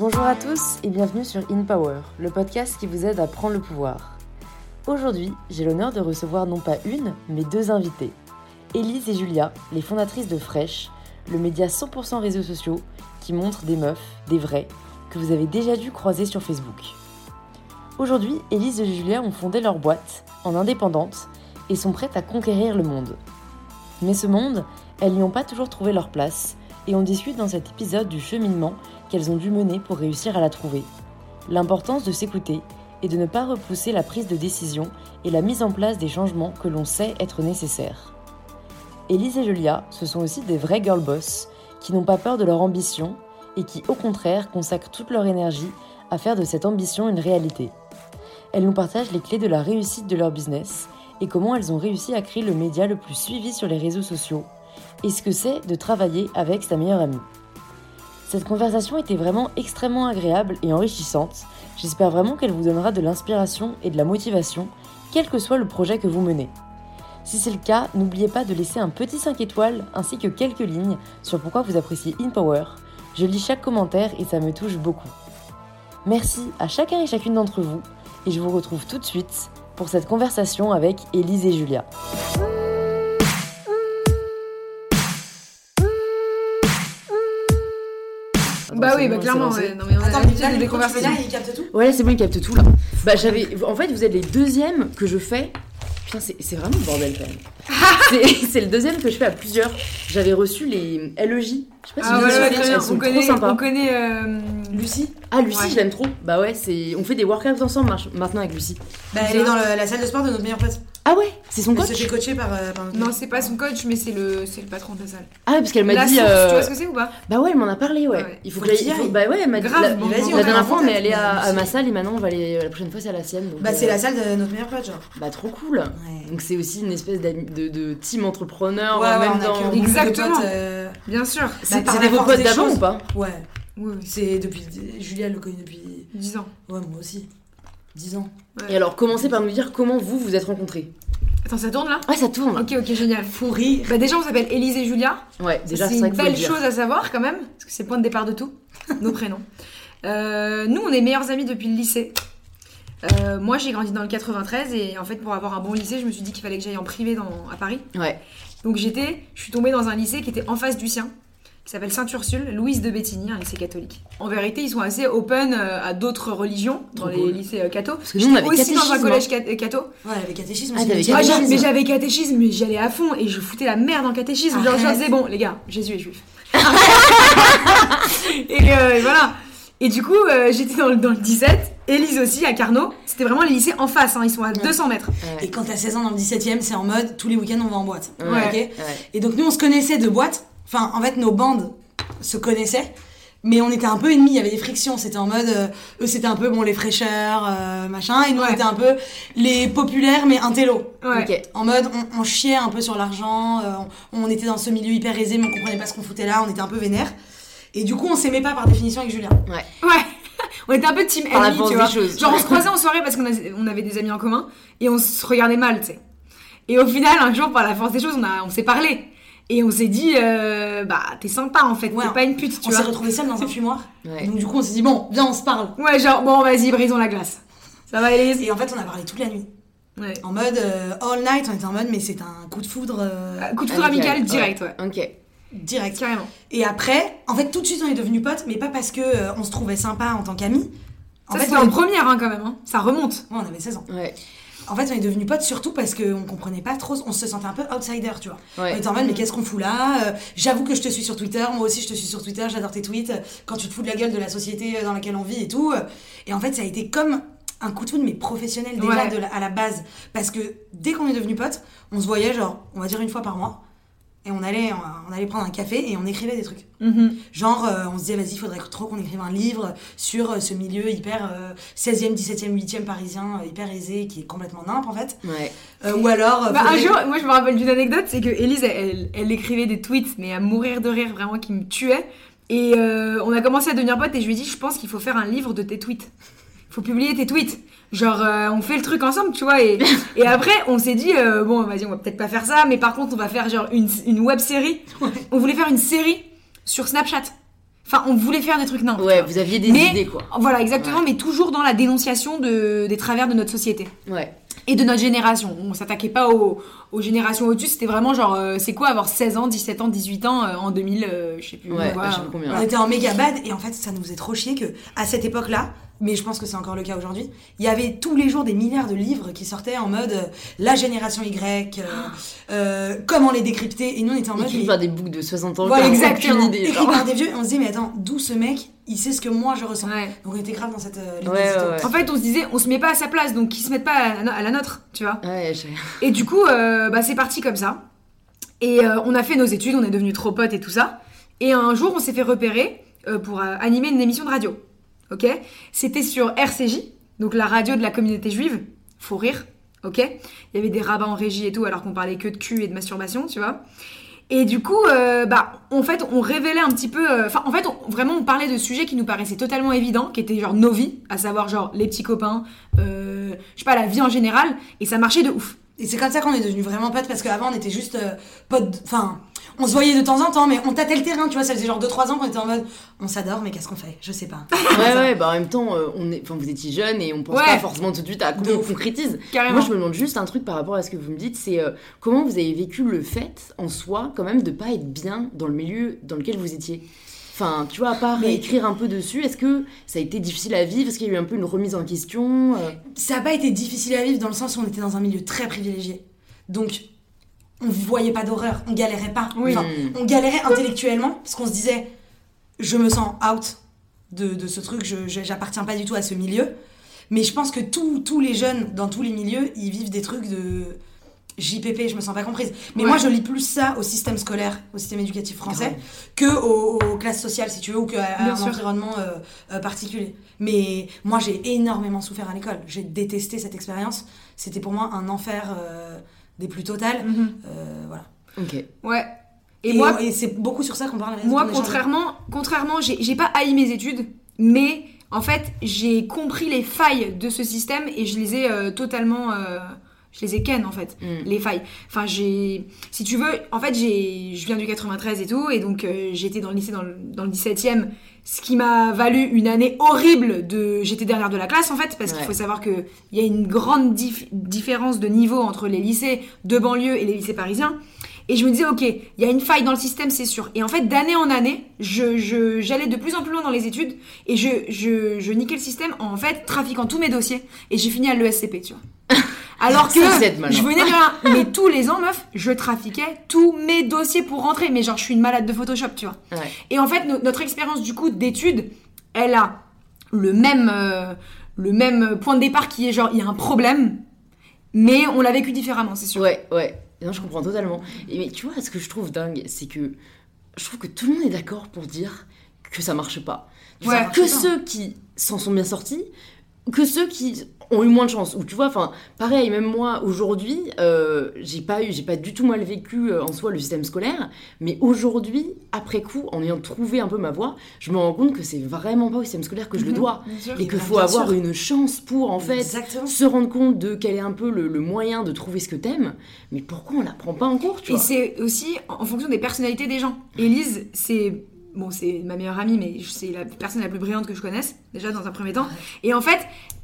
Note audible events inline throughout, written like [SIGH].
Bonjour à tous et bienvenue sur In Power, le podcast qui vous aide à prendre le pouvoir. Aujourd'hui, j'ai l'honneur de recevoir non pas une, mais deux invités. Élise et Julia, les fondatrices de Fresh, le média 100% réseaux sociaux qui montre des meufs, des vrais, que vous avez déjà dû croiser sur Facebook. Aujourd'hui, Élise et Julia ont fondé leur boîte, en indépendante, et sont prêtes à conquérir le monde. Mais ce monde, elles n'y ont pas toujours trouvé leur place, et on discute dans cet épisode du cheminement qu'elles ont dû mener pour réussir à la trouver. L'importance de s'écouter et de ne pas repousser la prise de décision et la mise en place des changements que l'on sait être nécessaires. Élise et Julia, ce sont aussi des vrais girl boss qui n'ont pas peur de leur ambition et qui, au contraire, consacrent toute leur énergie à faire de cette ambition une réalité. Elles nous partagent les clés de la réussite de leur business et comment elles ont réussi à créer le média le plus suivi sur les réseaux sociaux et ce que c'est de travailler avec sa meilleure amie. Cette conversation était vraiment extrêmement agréable et enrichissante. J'espère vraiment qu'elle vous donnera de l'inspiration et de la motivation, quel que soit le projet que vous menez. Si c'est le cas, n'oubliez pas de laisser un petit 5 étoiles ainsi que quelques lignes sur pourquoi vous appréciez InPower. Je lis chaque commentaire et ça me touche beaucoup. Merci à chacun et chacune d'entre vous et je vous retrouve tout de suite pour cette conversation avec Élise et Julia. Bah oui, bah clairement, ouais. Non, mais on a Attends, mais l'habitude là, des le conversations. là, il capte tout Ouais, c'est bon, il capte tout là. Bah j'avais, en fait, vous êtes les deuxièmes que je fais. Putain, c'est c'est vraiment le bordel quand même. [LAUGHS] C'est- c'est le deuxième que je fais à plusieurs. J'avais reçu les LEJ. Je sais pas si Ah vous ouais, avez ouais, elles sont On trop connaît, sympas. on connaît euh, Lucie Ah Lucie, Ouais. je l'aime trop. Bah ouais, c'est, on fait des workouts ensemble maintenant avec Lucie. Bah, elle est dans le- la salle de sport de notre meilleur pote. Ah ouais, c'est son Elle coach. se fait coacher par, euh, par Non, c'est pas son coach, mais c'est le, c'est le patron de la salle. Ah ouais, parce qu'elle m'a La dit. source, euh, tu vois ce que c'est ou pas? Bah ouais, elle m'en a parlé, ouais. Ouais. Il faut, Faut que qu'il j'aille- il faut- y aille. Bah ouais, elle m'a dit. Grave, la, bon, vas-y, on la dernière fois, on est contact, allé à, à ma salle et maintenant on va aller. La prochaine fois, c'est à la sienne. donc, Bah, euh, c'est la salle de notre meilleur pote, genre. Bah trop cool. Ouais. Donc c'est aussi une espèce d'ami- de, de team entrepreneur, Ouais, euh, ouais, même on a dans. que beaucoup de Exactement. potes, euh, Bien sûr. C'est Bah, par c'est la des vos force potes des d'avant choses. ou pas? Ouais. Oui, oui. C'est depuis. Julia elle le connaît depuis. 10 ans. Ouais, moi aussi. 10 ans. Et alors, commencez par nous dire comment vous vous êtes rencontrés. Attends, ça tourne là? Ah, ça tourne là. Ok, ok, génial. Fou rire. Bah déjà, on s'appelle Élise et Julia. Ouais, déjà, c'est une belle dire. chose à savoir quand même, parce que c'est le point de départ de tout, [LAUGHS] nos prénoms. Euh, nous, on est meilleurs amis depuis le lycée. Euh, moi, j'ai grandi dans le 93 et en fait, pour avoir un bon lycée, je me suis dit qu'il fallait que j'aille en privé dans, à Paris. Ouais. Donc j'étais, je suis tombée dans un lycée qui était en face du sien, qui s'appelle Sainte-Ursule, Louise de Bétigny, un lycée catholique. En vérité, ils sont assez open euh, à d'autres religions dans Trop les cool. lycées euh, catho. Parce que nous, on avait aussi dans un catéchisme, collège cat- euh, catho. Ouais, avec catéchisme Ah, aussi. t'avais mais Ah, catéchisme. j'avais catéchisme, mais j'y allais à fond et je foutais la merde en catéchisme. Genre, je disais, bon, les gars, Jésus est juif. [LAUGHS] et, euh, et voilà. Et du coup, euh, j'étais dans, le- dans le 17, Élise aussi, à Carnot. C'était vraiment les lycées en face, hein, ils sont à 200 mètres. Ouais. Et quand t'as 16 ans dans le 17 e c'est en mode tous les week-ends on va en boîte. Ouais. Ok Ouais. Et donc nous on se connaissait de boîte. Enfin, en fait, nos bandes se connaissaient. Mais on était un peu ennemis, il y avait des frictions. C'était en mode, euh, eux c'était un peu bon les fraîcheurs, euh, machin, et nous Ouais. on était un peu les populaires mais intello. Ouais. Ok. En mode, on, on chiait un peu sur l'argent, euh, on, on était dans ce milieu hyper aisé, mais on comprenait pas ce qu'on foutait là, on était un peu vénère. Et du coup, on s'aimait pas par définition avec Julien. Ouais. [LAUGHS] On était un peu team Par la ennemi, force tu des vois. choses. Genre, on se croisait en soirée parce qu'on on avait des amis en commun et on se regardait mal, tu sais. Et au final, un jour, par la force des choses, on, a, on s'est parlé. Et on s'est dit, euh, bah, t'es sympa en fait, Ouais. t'es pas une pute, tu on s'est vois. retrouvés seuls dans un [LAUGHS] fumoir. Ouais. Donc du coup, on s'est dit, bon, viens, on se parle. Ouais, genre, bon, vas-y, brisons la glace. Ça va, Élise Et en fait, on a parlé toute la nuit. Ouais. En mode, euh, all night, on était en mode, mais c'est un coup de foudre euh, Coup de foudre amical, Amical, direct, ouais. Ok. direct. Carrément. Et après, en fait, tout de suite, on est devenus potes, mais pas parce que euh, on se trouvait sympa en tant qu'amis. En ça, fait, c'était on, en première, hein, quand même. Hein. Ça remonte. Ouais, on avait 16 ans. Ouais. En fait, on est devenus potes surtout parce qu'on comprenait pas trop, on se sentait un peu outsider, tu vois. On était en mode, mais qu'est-ce qu'on fout là Euh, J'avoue que je te suis sur Twitter, moi aussi je te suis sur Twitter, j'adore tes tweets, quand tu te fous de la gueule de la société dans laquelle on vit et tout. Et en fait, ça a été comme un coup de foudre, mais professionnel déjà Ouais. de la- à la base. Parce que dès qu'on est devenus potes, on se voyait genre, on va dire une fois par mois, et on allait, on allait prendre un café et on écrivait des trucs. Mhm. Genre, euh, on se disait, vas-y, il faudrait trop qu'on écrive un livre sur euh, ce milieu hyper euh, 16e, 17e, 8e parisien, euh, hyper aisé, qui est complètement nimp en fait. Ouais. Euh, ou alors. euh, Bah, un jour, moi je me rappelle d'une anecdote, c'est que Elise, elle, elle, elle écrivait des tweets, mais à mourir de rire, vraiment, qui me tuait. Et euh, on a commencé à devenir potes et je lui ai dit, je pense qu'il faut faire un livre de tes tweets. Il faut publier tes tweets. Genre, euh, on fait le truc ensemble, tu vois. Et, [LAUGHS] et après, on s'est dit, euh, bon, vas-y, on va peut-être pas faire ça, mais par contre, on va faire genre une, une web série. On voulait faire une série sur Snapchat. Enfin, on voulait faire des trucs nimp. Ouais, vous aviez des Mais- idées, quoi. Voilà, exactement, Ouais. mais toujours dans la dénonciation de, des travers de notre société Ouais. et de notre génération. On s'attaquait pas aux, aux générations au-dessus, c'était vraiment genre, euh, c'est quoi avoir 16 ans, 17 ans, 18 ans euh, en 2000, euh, je sais plus. Ouais, je sais plus combien. On était en méga bad et en fait ça nous faisait trop chier que à cette époque-là, mais je pense que c'est encore le cas aujourd'hui, il y avait tous les jours des milliards de livres qui sortaient en mode euh, la génération Y, euh, euh, comment les décrypter et nous on était en mode Écrit mais- par des boucs de 60 ans. Voilà, qui exactement. aucune idée, écrit par des vieux et on se disait mais attends d'où ce mec il sait ce que moi je ressens. Ouais. Donc on était grave dans cette euh, Ouais, ouais, ouais. En fait, on se disait, on se met pas à sa place, donc qu'ils se mettent pas à la, à la nôtre, tu vois. [LAUGHS] Et du coup, euh, bah, c'est parti comme ça. Et euh, on a fait nos études, on est devenus trop potes et tout ça. Et un jour, on s'est fait repérer euh, pour euh, animer une émission de radio. Ok? C'était sur RCJ, donc la radio de la communauté juive. Faut rire. Ok? Il y avait des rabbins en régie et tout, alors qu'on parlait que de cul et de masturbation, tu vois? Et du coup, euh, bah, en fait, on révélait un petit peu. euh, Enfin, en fait, vraiment, on parlait de sujets qui nous paraissaient totalement évidents, qui étaient genre nos vies, à savoir genre les petits copains, euh, je sais pas, la vie en général, et ça marchait de ouf. Et c'est comme ça qu'on est devenus vraiment potes parce qu'avant on était juste potes. Enfin, on se voyait de temps en temps, mais on tâtait le terrain, tu vois. Ça faisait genre 2-3 ans qu'on était en mode on s'adore, mais qu'est-ce qu'on fait? Je sais pas. Ouais, ouais, bah en même temps, euh, on est... enfin, vous étiez jeune et on pense Ouais. pas forcément tout de suite à comment on concrétise. Carrément. Moi, je me demande juste un truc par rapport à ce que vous me dites, c'est euh, comment vous avez vécu le fait en soi, quand même, de pas être bien dans le milieu dans lequel vous étiez? Enfin, tu vois, à part Mais- écrire un peu dessus, est-ce que ça a été difficile à vivre? Est-ce qu'il y a eu un peu une remise en question euh? Ça n'a pas été difficile à vivre dans le sens où on était dans un milieu très privilégié. Donc, on voyait pas d'horreur, on galérait pas. Oui. Enfin, Hmm. on galérait intellectuellement parce qu'on se disait je me sens out de, de ce truc, j'appartiens pas du tout à ce milieu. Mais je pense que tous tous les jeunes dans tous les milieux, ils vivent des trucs de JPP, je me sens pas comprise. Mais Ouais. moi, je lis plus ça au système scolaire, au système éducatif français, que aux, aux classes sociales, si tu veux, ou qu'à un sûr. environnement euh, euh, particulier. Mais moi, j'ai énormément souffert à l'école. J'ai détesté cette expérience. C'était pour moi un enfer euh, des plus totales. Mhm. Euh, voilà. Ok. Ouais. Et, Et, moi, et c'est beaucoup sur ça qu'on parle. moi contrairement, contrairement, j'ai j'ai pas haï mes études, mais en fait, j'ai compris les failles de ce système et je les ai euh, totalement, euh, je les ai ken en fait. Hmm. les failles. Enfin, j'ai. Si tu veux, en fait, j'ai, je viens du 93 et tout, et donc euh, j'étais dans le lycée dans le, dans le 17e, ce qui m'a valu une année horrible de. J'étais derrière de la classe en fait, parce qu'il faut savoir qu'il y a une grande dif- différence de niveau entre les lycées de banlieue et les lycées parisiens. Et je me disais, ok, il y a une faille dans le système, c'est sûr. Et en fait, d'année en année, je, je- j'allais de plus en plus loin dans les études et je, je, je niquais le système en fait trafiquant tous mes dossiers. Et j'ai fini à l'ESCP, tu vois. Alors que je venais de rien. Mais tous les ans, meuf, je trafiquais tous mes dossiers pour rentrer. Mais genre, je suis une malade de Photoshop, tu vois. Ouais. Et en fait, no- notre expérience du coup d'études, elle a le même, euh, le même point de départ qui est genre, il y a un problème, mais on l'a vécu différemment, c'est sûr. Ouais, ouais. Non, je comprends totalement. Et, mais tu vois, ce que je trouve dingue, c'est que je trouve que tout le monde est d'accord pour dire que ça marche pas. Ouais. que ceux qui s'en sont bien sortis, que ceux qui ont eu moins de chance. Ou tu vois, enfin, pareil, même moi, aujourd'hui, euh, j'ai pas eu, j'ai pas du tout mal vécu euh, en soi le système scolaire, mais aujourd'hui, après coup, en ayant trouvé un peu ma voie, je me rends compte que c'est vraiment pas au système scolaire que je le Mhm. dois. Sûr. Et qu'il faut avoir sûr. une chance pour, en fait, Exactement. se rendre compte de quel est un peu le, le moyen de trouver ce que t'aimes, mais pourquoi on l'apprend pas en cours, tu Et vois? c'est aussi en en fonction des personnalités des gens. Élise, c'est bon, c'est ma meilleure amie, mais c'est la personne la plus brillante que je connaisse déjà dans un premier temps. Et en fait,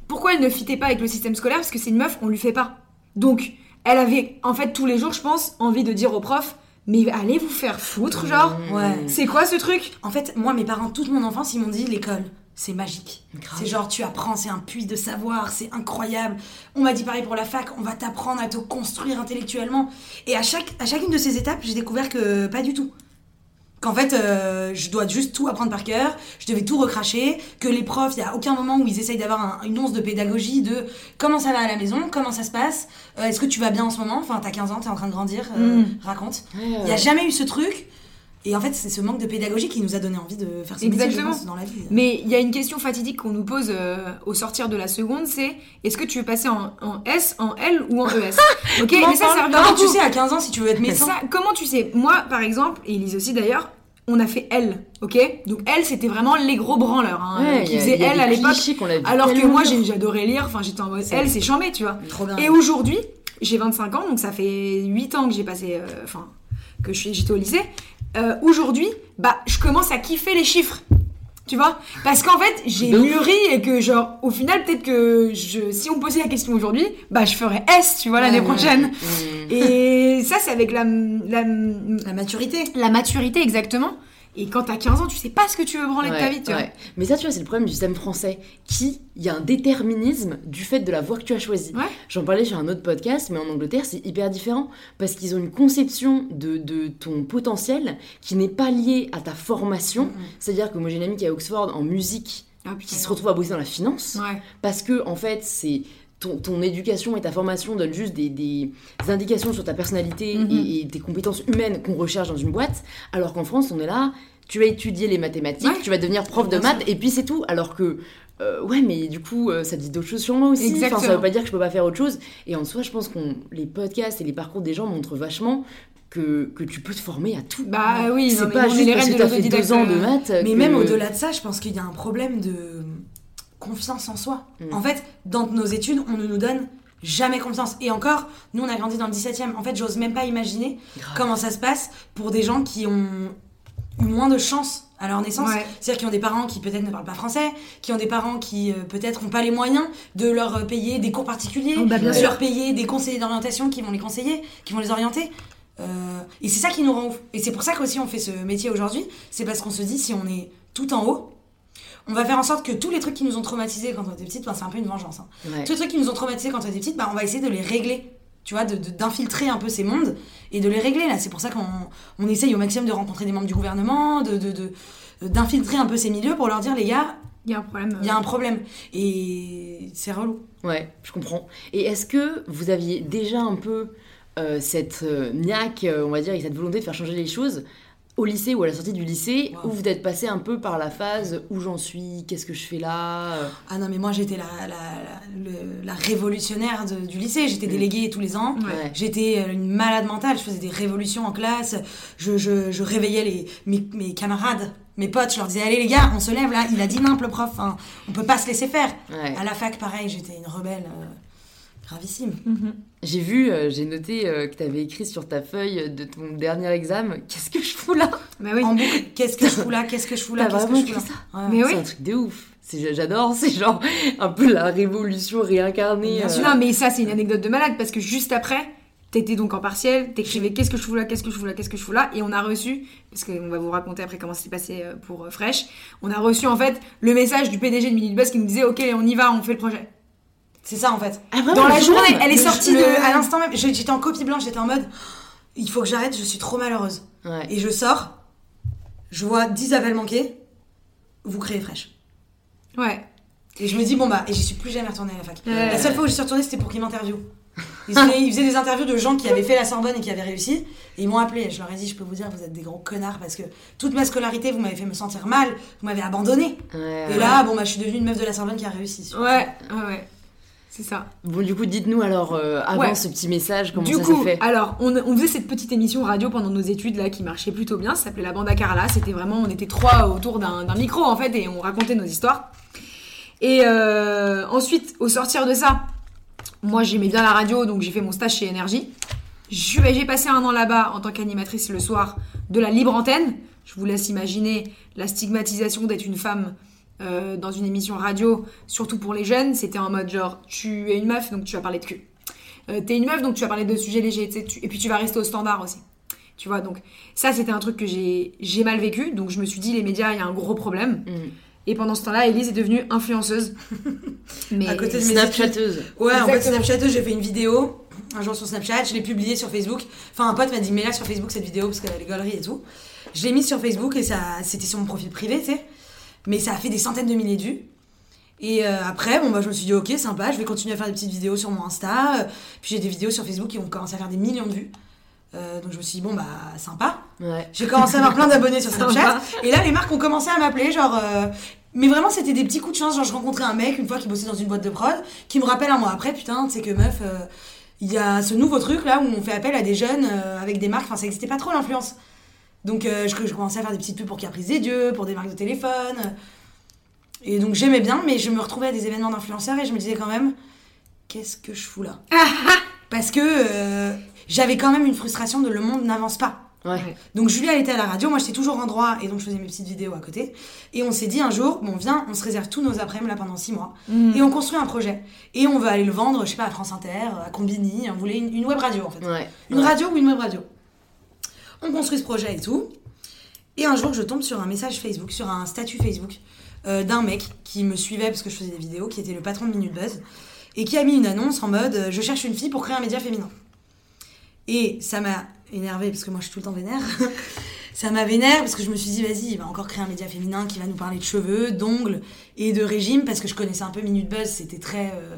pourquoi elle ne fitait pas avec le système scolaire? Parce que c'est une meuf, on lui fait pas. Donc, elle avait en fait tous les jours, je pense, envie de dire au prof, mais allez vous faire foutre, genre. Ouais. C'est quoi ce truc? En fait, moi, mes parents, toute mon enfance, ils m'ont dit l'école, c'est magique. C'est genre, tu apprends, c'est un puits de savoir, c'est incroyable. On m'a dit pareil pour la fac, on va t'apprendre à te construire intellectuellement. Et à, chaque, à chacune de ces étapes, j'ai découvert que pas du tout. Qu'en fait, euh, je dois juste tout apprendre par cœur, je devais tout recracher, que les profs, il n'y a aucun moment où ils essayent d'avoir un- une once de pédagogie de comment ça va à la maison, comment ça se passe, euh, est-ce que tu vas bien en ce moment, enfin t'as 15 ans, t'es en train de grandir, euh, Mm. raconte. Ouais, Il n'y ouais. a jamais eu ce truc. Et en fait, c'est ce manque de pédagogie qui nous a donné envie de faire ce métier, je Exactement. pense, dans la vie. Mais il y a une question fatidique qu'on nous pose euh, au sortir de la seconde, c'est est-ce que tu veux passer en, en S, en L ou en ES [LAUGHS] Ok, Comment, mais ça, ça revient comment tu sais à 15 ans si tu veux être médecin ça, comment tu sais? Moi, par exemple, et Elise aussi d'ailleurs, on a fait L, ok? Donc L, c'était vraiment les gros branleurs hein, Ouais, qui faisaient L à l'époque. Alors que moi, j'adorais lire, enfin j'étais en mode L, c'est chambé, tu vois. Trop bien. Et aujourd'hui, j'ai 25 ans, donc ça fait 8 ans que j'ai passé, euh, enfin, que je suis- j'étais au lycée. Euh, aujourd'hui, bah, je commence à kiffer les chiffres. Tu vois? Parce qu'en fait, j'ai mûri et que, genre, au final, peut-être que je, si on me posait la question aujourd'hui, bah, je ferais S, tu vois, l'année Ouais, prochaine. Et ça, c'est avec la, la, La maturité. la maturité, exactement. Et quand t'as 15 ans, tu sais pas ce que tu veux branler de ta vie, tu vois. ouais. Mais ça, tu vois, c'est le problème du système français. Qui, il y a un déterminisme du fait de la voie que tu as choisie. Ouais. J'en parlais sur un autre podcast, mais en Angleterre, c'est hyper différent. Parce qu'ils ont une conception de, de ton potentiel qui n'est pas liée à ta formation. Mhm. C'est-à-dire que moi, j'ai une amie qui est à Oxford en musique, Ah, qui se retrouve à bosser dans la finance. Parce que, en fait, c'est. Ton, ton éducation et ta formation donnent juste des, des indications sur ta personnalité Mhm. et, et tes compétences humaines qu'on recherche dans une boîte, alors qu'en France, on est là, tu vas étudier les mathématiques, Ouais. tu vas devenir prof de maths, et puis c'est tout. Alors que, euh, ouais, mais du coup, euh, ça dit d'autres choses sur moi aussi. Enfin, Exactement. ça veut pas dire que je peux pas faire autre chose. Et en soi, je pense que les podcasts et les parcours des gens montrent vachement que, que tu peux te former à tout. Bah oui, c'est pas juste les parce que de t'as fait deux ans de maths. Mais que- même au-delà de ça, je pense qu'il y a un problème de confiance en soi. Mm. En fait, dans nos études, on ne nous donne jamais confiance. Et encore, nous, on a grandi dans le 17e. En fait, j'ose même pas imaginer Grave. comment ça se passe pour des gens qui ont eu moins de chance à leur naissance. Ouais. C'est-à-dire qui ont des parents qui peut-être ne parlent pas français, qui ont des parents qui euh, peut-être n'ont pas les moyens de leur euh, payer des cours particuliers, Oh, bah, bien de sûr. leur payer des conseillers d'orientation qui vont les conseiller, qui vont les orienter. Euh, et c'est ça qui nous rend ouf. Et c'est pour ça qu'aussi on fait ce métier aujourd'hui. C'est parce qu'on se dit si on est tout en haut, on va faire en sorte que tous les trucs qui nous ont traumatisés quand on était petite, ben, c'est un peu une vengeance. hein. Ouais. Tous les trucs qui nous ont traumatisés quand on était petite, bah, on va essayer de les régler. Tu vois, de- de- d'infiltrer un peu ces mondes et de les régler là. C'est pour ça qu'on on essaye au maximum de rencontrer des membres du gouvernement, de, de, de- d'infiltrer un peu ces milieux pour leur dire les gars, Il y a un problème. il y a un problème. Et c'est relou. Ouais, je comprends. Et est-ce que vous aviez déjà un peu euh, cette euh, niaque, euh, on va dire, et cette volonté de faire changer les choses au lycée ou à la sortie du lycée, Wow. où vous êtes passé un peu par la phase où j'en suis, qu'est-ce que je fais là? Ah non, mais moi j'étais la, la, la, le- la révolutionnaire de- du lycée. J'étais déléguée tous les ans. Ouais. J'étais euh, une malade mentale, je faisais des révolutions en classe, je, je, je réveillais les, mes, mes camarades, mes potes, je leur disais Allez les gars, on se lève là, il a dit nimp le prof, hein, on peut pas se laisser faire. Ouais. À la fac, pareil, j'étais une rebelle euh, gravissime. Mhm. J'ai vu, euh, j'ai noté euh, que tu avais écrit sur ta feuille de ton dernier examen, qu'est-ce que je fous là? Bah oui. En boucle, qu'est-ce que je fous là, qu'est-ce que je fous là, qu'est-ce que je fous écrit là? Ouais. Mais oui. C'est un truc de ouf. C'est- J'adore, [LAUGHS] c'est genre un peu la révolution réincarnée. Bien euh, sûr. Non, mais ça, c'est une anecdote de malade parce que juste après, t'étais donc en partiel, t'écrivais qu'est-ce que je fous là, qu'est-ce que je fous là, qu'est-ce que je fous là, et on a reçu, parce qu'on va vous raconter après comment ça s'est passé pour euh, Fresh, on a reçu en fait le message du PDG de Minute Buzz qui nous disait ok, on y va, on fait le projet. C'est ça en fait. Ah, vraiment, Dans la journée, jour elle est Le- sortie le- de. À l'instant même, je- j'étais en copie blanche, j'étais en mode Il faut que j'arrête, je suis trop malheureuse. Ouais. Et je sors, je vois 10 appels manqués, vous créez fraîche. Ouais. Et je me dis, bon bah, et j'y suis plus jamais retournée à la fac. Ouais. La seule fois où j'y suis retournée, c'était pour qu'ils m'interviewent. Ils faisaient, ils faisaient des interviews de gens qui avaient fait la Sorbonne et qui avaient réussi. Et ils m'ont appelé. Je leur ai dit, je peux vous dire, vous êtes des gros connards parce que toute ma scolarité, vous m'avez fait me sentir mal, vous m'avez abandonné. Ouais, Et là, bon bah, je suis devenue une meuf de la Sorbonne qui a réussi. Ouais, ouais, ouais. C'est ça. Bon, du coup, dites-nous alors, euh, avant Ouais. ce petit message, comment du ça coup, fait alors, on, on faisait cette petite émission radio pendant nos études là qui marchait plutôt bien. Ça s'appelait La Bande à Carla. C'était vraiment, on était trois autour d'un micro en fait et on racontait nos histoires. Et euh, ensuite, au sortir de ça, moi j'aimais bien la radio donc j'ai fait mon stage chez Énergie. J'ai passé un an là-bas en tant qu'animatrice le soir de la libre antenne. Je vous laisse imaginer la stigmatisation d'être une femme euh, dans une émission radio, surtout pour les jeunes. C'était en mode genre, tu es une meuf donc tu vas parler de cul. Euh, T'es une meuf donc tu vas parler de sujets légers, tu et puis tu vas rester au standard aussi. Tu vois, donc ça c'était un truc que j'ai mal vécu, donc je me suis dit les médias, il y a un gros problème. Mm. Et pendant ce temps-là, Elise est devenue influenceuse. [LAUGHS] Mais À côté de mes Snapchateuse. Ouais, en fait, Exactement. Snapchat, j'ai fait une vidéo un jour sur Snapchat, je l'ai publiée sur Facebook. Enfin, un pote m'a dit, mets-la sur Facebook cette vidéo parce qu'elle a les galeries et tout. Je l'ai mise sur Facebook et ça, c'était sur mon profil privé, tu sais. Mais ça a fait des centaines de milliers de vues. Et euh, après, bon, bah, je me suis dit, ok, sympa, je vais continuer à faire des petites vidéos sur mon Insta. Euh, Puis j'ai des vidéos sur Facebook qui ont commencé à faire des millions de vues. Euh, donc je me suis dit, bon, bah, sympa. Ouais. J'ai commencé à avoir plein d'abonnés sur [LAUGHS] Snapchat. Et là, les marques ont commencé à m'appeler, genre. euh, Mais vraiment, c'était des petits coups de chance. Genre, je rencontrais un mec une fois qui bossait dans une boîte de prod, qui me rappelle un mois après, putain, tu sais que meuf, il y a ce nouveau truc là où on fait appel à des jeunes avec des marques. Enfin, ça n'existait pas trop l'influence. Donc, euh, je, je commençais à faire des petites pubs pour Caprice des Dieux, pour des marques de téléphone. Et donc, j'aimais bien, mais je me retrouvais à des événements d'influenceurs et je me disais quand même, qu'est-ce que je fous là [LAUGHS] Parce que euh, j'avais quand même une frustration de le monde n'avance pas. Ouais. Donc Julia elle était à la radio, moi j'étais toujours en droit et donc je faisais mes petites vidéos à côté. Et on s'est dit un jour, bon viens, on se réserve tous nos après-midi là pendant six mois Mm. et on construit un projet. Et on va aller le vendre, je sais pas, à France Inter, à Combini, on voulait une, une web radio en fait. Ouais. Une Ouais. radio ou une web radio? On construit ce projet et tout. Et un jour, je tombe sur un message Facebook, sur un statut Facebook euh, d'un mec qui me suivait parce que je faisais des vidéos, qui était le patron de Minute Buzz, et qui a mis une annonce en mode euh, Je cherche une fille pour créer un média féminin. Et ça m'a énervé parce que moi je suis tout le temps vénère. [LAUGHS] ça m'a vénère parce que je me suis dit Vas-y, il va encore créer un média féminin qui va nous parler de cheveux, d'ongles et de régime parce que je connaissais un peu Minute Buzz, c'était très euh,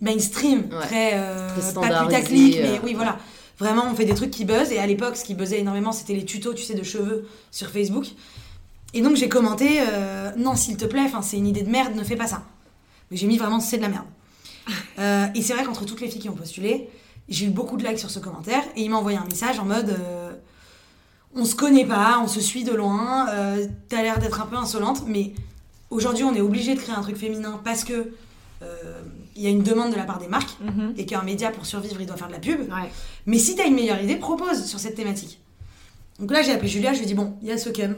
mainstream, Ouais. très, euh, Très pas putaclic, mais oui, voilà. Vraiment, on fait des trucs qui buzzent. Et à l'époque, ce qui buzzait énormément, c'était les tutos, tu sais, de cheveux sur Facebook. Et donc, j'ai commenté euh, Non, s'il te plaît, c'est une idée de merde, ne fais pas ça. Mais j'ai mis vraiment c'est de la merde. [LAUGHS] Euh, et c'est vrai qu'entre toutes les filles qui ont postulé, j'ai eu beaucoup de likes sur ce commentaire. Et il m'a envoyé un message en mode euh, On se connaît pas, on se suit de loin, t'as l'air d'être un peu insolente, mais aujourd'hui, on est obligé de créer un truc féminin parce que. euh, il y a une demande de la part des marques Mhm. et qu'un média pour survivre il doit faire de la pub. Ouais. Mais si t'as une meilleure idée, propose sur cette thématique. Donc là, j'ai appelé Julia, je lui ai dit bon, il y a ce cum.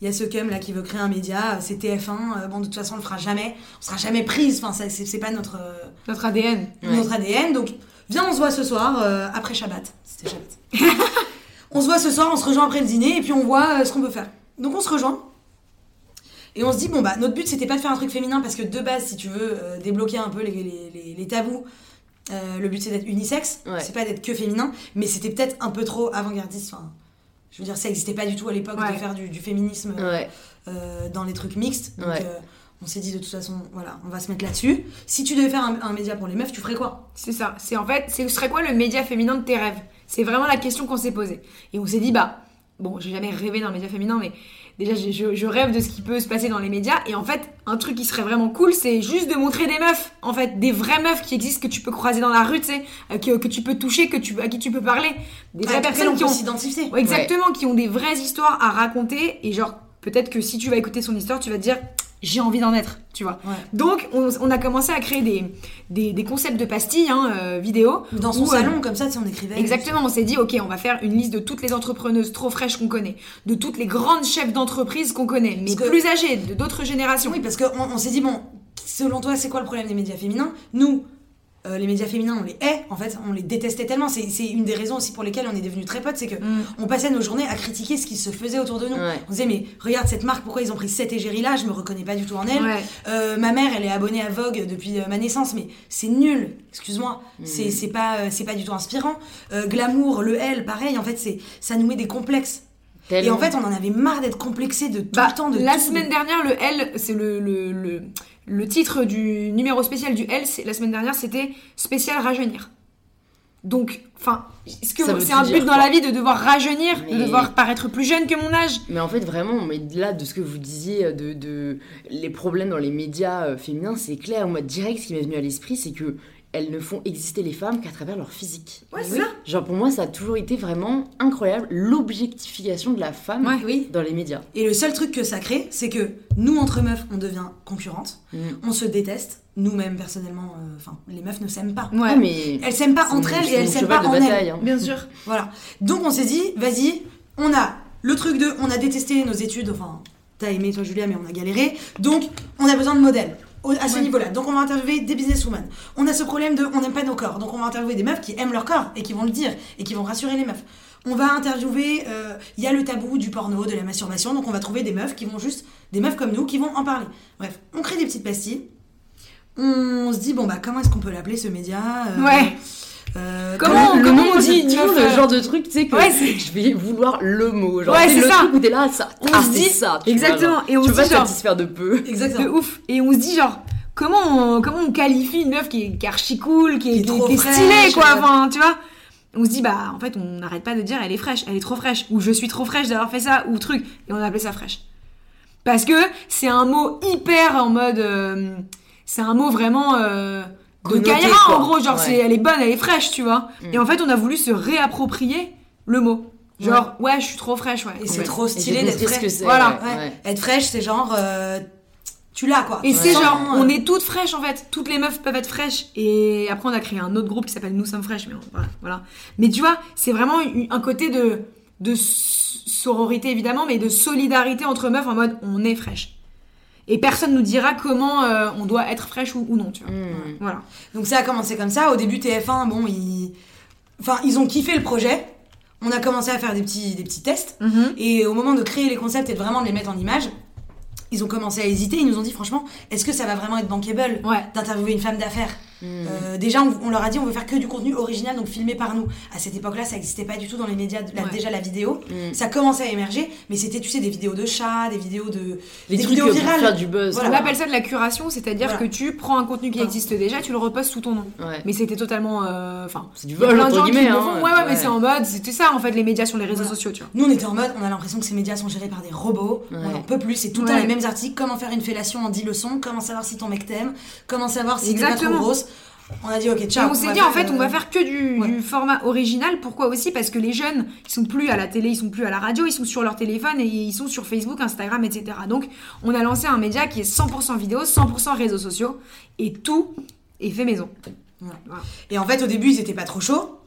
Il y a ce cum là qui veut créer un média, c'est TF1, euh, bon, de toute façon, on le fera jamais. On sera jamais prise, enfin, ça, c'est c'est pas notre, euh, Notre ADN. Ouais. notre ADN. Donc, viens, on se voit ce soir, euh, après Shabbat. C'était Shabbat. [LAUGHS] on se voit ce soir, on se rejoint après le dîner et puis on voit euh, ce qu'on peut faire. Donc, on se rejoint. Et on se dit, bon, bah, notre but, c'était pas de faire un truc féminin parce que de base, si tu veux euh, débloquer un peu les, les- les- les tabous, euh, le but c'est d'être unisexe, Ouais. c'est pas d'être que féminin, mais c'était peut-être un peu trop avant-gardiste. Enfin, je veux dire, ça existait pas du tout à l'époque Ouais. de faire du, du féminisme euh, Ouais. euh, dans les trucs mixtes. Donc, Ouais. euh, on s'est dit de toute façon, voilà, on va se mettre là-dessus. Si tu devais faire un, un média pour les meufs, tu ferais quoi? C'est ça. C'est en fait, ce serait quoi le média féminin de tes rêves? C'est vraiment la question qu'on s'est posée. Et on s'est dit, bah, bon, j'ai jamais rêvé d'un média féminin, mais déjà, je, je rêve de ce qui peut se passer dans les médias. Et en fait, un truc qui serait vraiment cool, c'est juste de montrer des meufs, en fait, des vraies meufs qui existent, que tu peux croiser dans la rue, tu sais, euh, que, que tu peux toucher, que tu, à qui tu peux parler. Des vraies personnes on qui ont. s'identifier. Ouais, exactement, qui ont des vraies histoires à raconter. Et genre, peut-être que si tu vas écouter son histoire, tu vas te dire, j'ai envie d'en être, tu vois. Ouais. Donc, on, on a commencé à créer des, des, des concepts de pastilles hein, euh, vidéo. Dans son où, euh, salon, comme ça, sais, on écrivait. Exactement, on s'est dit, ok, on va faire une liste de toutes les entrepreneuses trop fraîches qu'on connaît, de toutes les grandes chefs d'entreprise qu'on connaît, mais Parce que- plus âgées, de d'autres générations. Oui, parce qu'on on, s'est dit, bon, selon toi, c'est quoi le problème des médias féminins? Nous, euh, les médias féminins, on les hait, en fait, on les détestait tellement. C'est une des raisons aussi pour lesquelles on est devenus très potes, c'est que Mm. on passait nos journées à critiquer ce qui se faisait autour de nous. Ouais. On disait, mais regarde cette marque, pourquoi ils ont pris cette égérie là Je me reconnais pas du tout en elle. Ouais. Euh, ma mère, elle est abonnée à Vogue depuis euh, ma naissance, mais c'est nul. Excuse-moi, Mm. c'est pas c'est pas du tout inspirant. Euh, glamour, le L, pareil. En fait, ça nous met des complexes. Et en fait, on en avait marre d'être complexé de tout Bah, le temps de la tout, semaine de- dernière, le L, c'est le, le, le, le titre du numéro spécial du L, la semaine dernière, c'était spécial rajeunir. Donc, enfin, est-ce que c'est un but dans la vie de devoir rajeunir, de Mais- devoir paraître plus jeune que mon âge? Mais en fait, vraiment, mais là, de ce que vous disiez, de, de les problèmes dans les médias euh, féminins, c'est clair. Moi, direct, ce qui m'est venu à l'esprit, c'est que elles ne font exister les femmes qu'à travers leur physique. Ouais, c'est Oui. ça. Genre, pour moi, ça a toujours été vraiment incroyable, l'objectification de la femme Ouais. Oui. dans les médias. Et le seul truc que ça crée, c'est que nous, entre meufs, on devient concurrentes, Mm. on se déteste, nous-mêmes personnellement, euh, enfin, les meufs ne s'aiment pas. Ouais. Ah, mais Elles s'aiment pas entre elles et elles s'aiment pas de en bataille, elles. hein. Bien sûr. Voilà. Donc on s'est dit, vas-y, on a le truc de, on a détesté nos études, enfin, t'as aimé toi Julia, mais on a galéré. Donc on a besoin de modèles au- à ce Ouais. niveau-là. Donc on va interviewer des businesswomen. On a ce problème de, on n'aime pas nos corps. Donc on va interviewer des meufs qui aiment leur corps et qui vont le dire et qui vont rassurer les meufs. On va interviewer, euh, il y a le tabou du porno, de la masturbation, donc on va trouver des meufs qui vont juste, des meufs comme nous, qui vont en parler. Bref, on crée des petites pastilles. On se dit, bon bah comment est-ce qu'on peut l'appeler ce média euh, Ouais. Euh, Comment- le on dit meuf, le genre de truc, tu sais, que Ouais, je vais vouloir le mot. Genre, Ouais, c'est le ça. truc où t'es là, ça. On ah, se dit- ça. tu vois, Exactement. genre. Et on tu se pas dit satisfaire de peu. Exactement. De ouf. Et on se dit genre, comment on, comment on qualifie une meuf qui est, qui est archi cool, qui est, Qui est qui fraîche, stylée, quoi. Enfin, tu vois. On se dit, bah, en fait, on n'arrête pas de dire, elle est fraîche, elle est trop fraîche, ou je suis trop fraîche d'avoir fait ça, ou truc. Et on a appelé ça fraîche. Parce que c'est un mot hyper en mode. euh, c'est un mot vraiment. euh, de quoi. en gros. Genre, Ouais. c'est, elle est bonne, elle est fraîche, tu vois. Mm. Et en fait, on a voulu se réapproprier le mot. Genre, ouais, je suis trop fraîche, ouais. Et c'est trop stylé d'être fraîche. que c'est. Voilà. ouais, Ouais. ouais. Être fraîche, c'est genre. euh, tu l'as quoi. Et c'est genre, euh, on est toutes fraîches en fait. Toutes les meufs peuvent être fraîches. Et après, on a créé un autre groupe qui s'appelle Nous sommes fraîches. Mais on- voilà. Mais tu vois, c'est vraiment un côté de. de sororité évidemment, mais de solidarité entre meufs en mode on est fraîche. Et personne nous dira comment euh, on doit être fraîche ou, ou non, tu vois. Hmm. Voilà. Donc ça a commencé comme ça. Au début, TF1, bon, ils... Enfin, ils ont kiffé le projet. On a commencé à faire des petits, des petits tests. Mhm. Et au moment de créer les concepts et de vraiment de les mettre en image, ils ont commencé à hésiter. Ils nous ont dit, franchement, est-ce que ça va vraiment être bankable Ouais. d'interviewer une femme d'affaires? Hmm. Euh, Déjà, on, on leur a dit, on veut faire que du contenu original, donc filmé par nous. À cette époque-là, ça n'existait pas du tout dans les médias, de la- Ouais. déjà la vidéo. Mm. Ça commençait à émerger, mais c'était, tu sais, des vidéos de chats, des vidéos de. Les des trucs vidéos virales. faire du buzz. Voilà. On appelle ça de la curation, c'est-à-dire Voilà. que tu prends un contenu qui existe déjà, tu le repostes sous ton nom. Ouais. Mais c'était totalement. euh, Enfin. C'est du vol, plein de gens qui hein. Ouais, ouais, mais c'est en mode. C'était ça en fait, les médias sur les réseaux Voilà. sociaux, tu vois. Nous, on était en mode, on a l'impression que ces médias sont gérés par des robots. On n'en peut plus. C'est tout le temps les mêmes articles. Comment faire une fellation en 10 leçons? Comment savoir si ton mec t'aime? Comment savoir si t'es pas trop grosse. On a dit, ok, Et ciao. on s'est dit en fait on va euh, faire que du, ouais. du format original. Pourquoi aussi? Parce que les jeunes ils sont plus à la télé, ils sont plus à la radio, ils sont sur leur téléphone et ils sont sur Facebook, Instagram, etc. Donc on a lancé un média qui est 100% vidéo, 100% réseaux sociaux et tout est fait maison. Et en fait, au début, ils étaient pas trop chauds.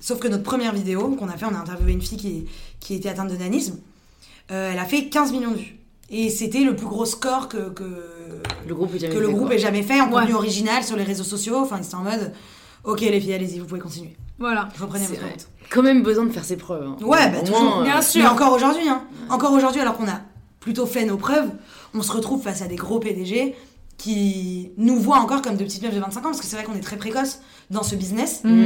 Sauf que notre première vidéo qu'on a fait, on a interviewé une fille qui, qui était atteinte de nanisme. Euh, elle a fait 15 millions de vues. Et c'était le plus gros score que, que, Le groupe est jamais que le groupe ait jamais fait en Ouais. contenu original sur les réseaux sociaux. Enfin, c'était en mode, ok les filles, allez-y, vous pouvez continuer. Voilà. Reprenez votre route. Quand même besoin de faire ses preuves. hein. Ouais, bah, toujours. moins, euh, Bien sûr. Mais encore aujourd'hui, hein. Encore aujourd'hui, alors qu'on a plutôt fait nos preuves, on se retrouve face à des gros PDG qui nous voient encore comme de petites meufs de 25 ans, parce que c'est vrai qu'on est très précoce dans ce business, hmm.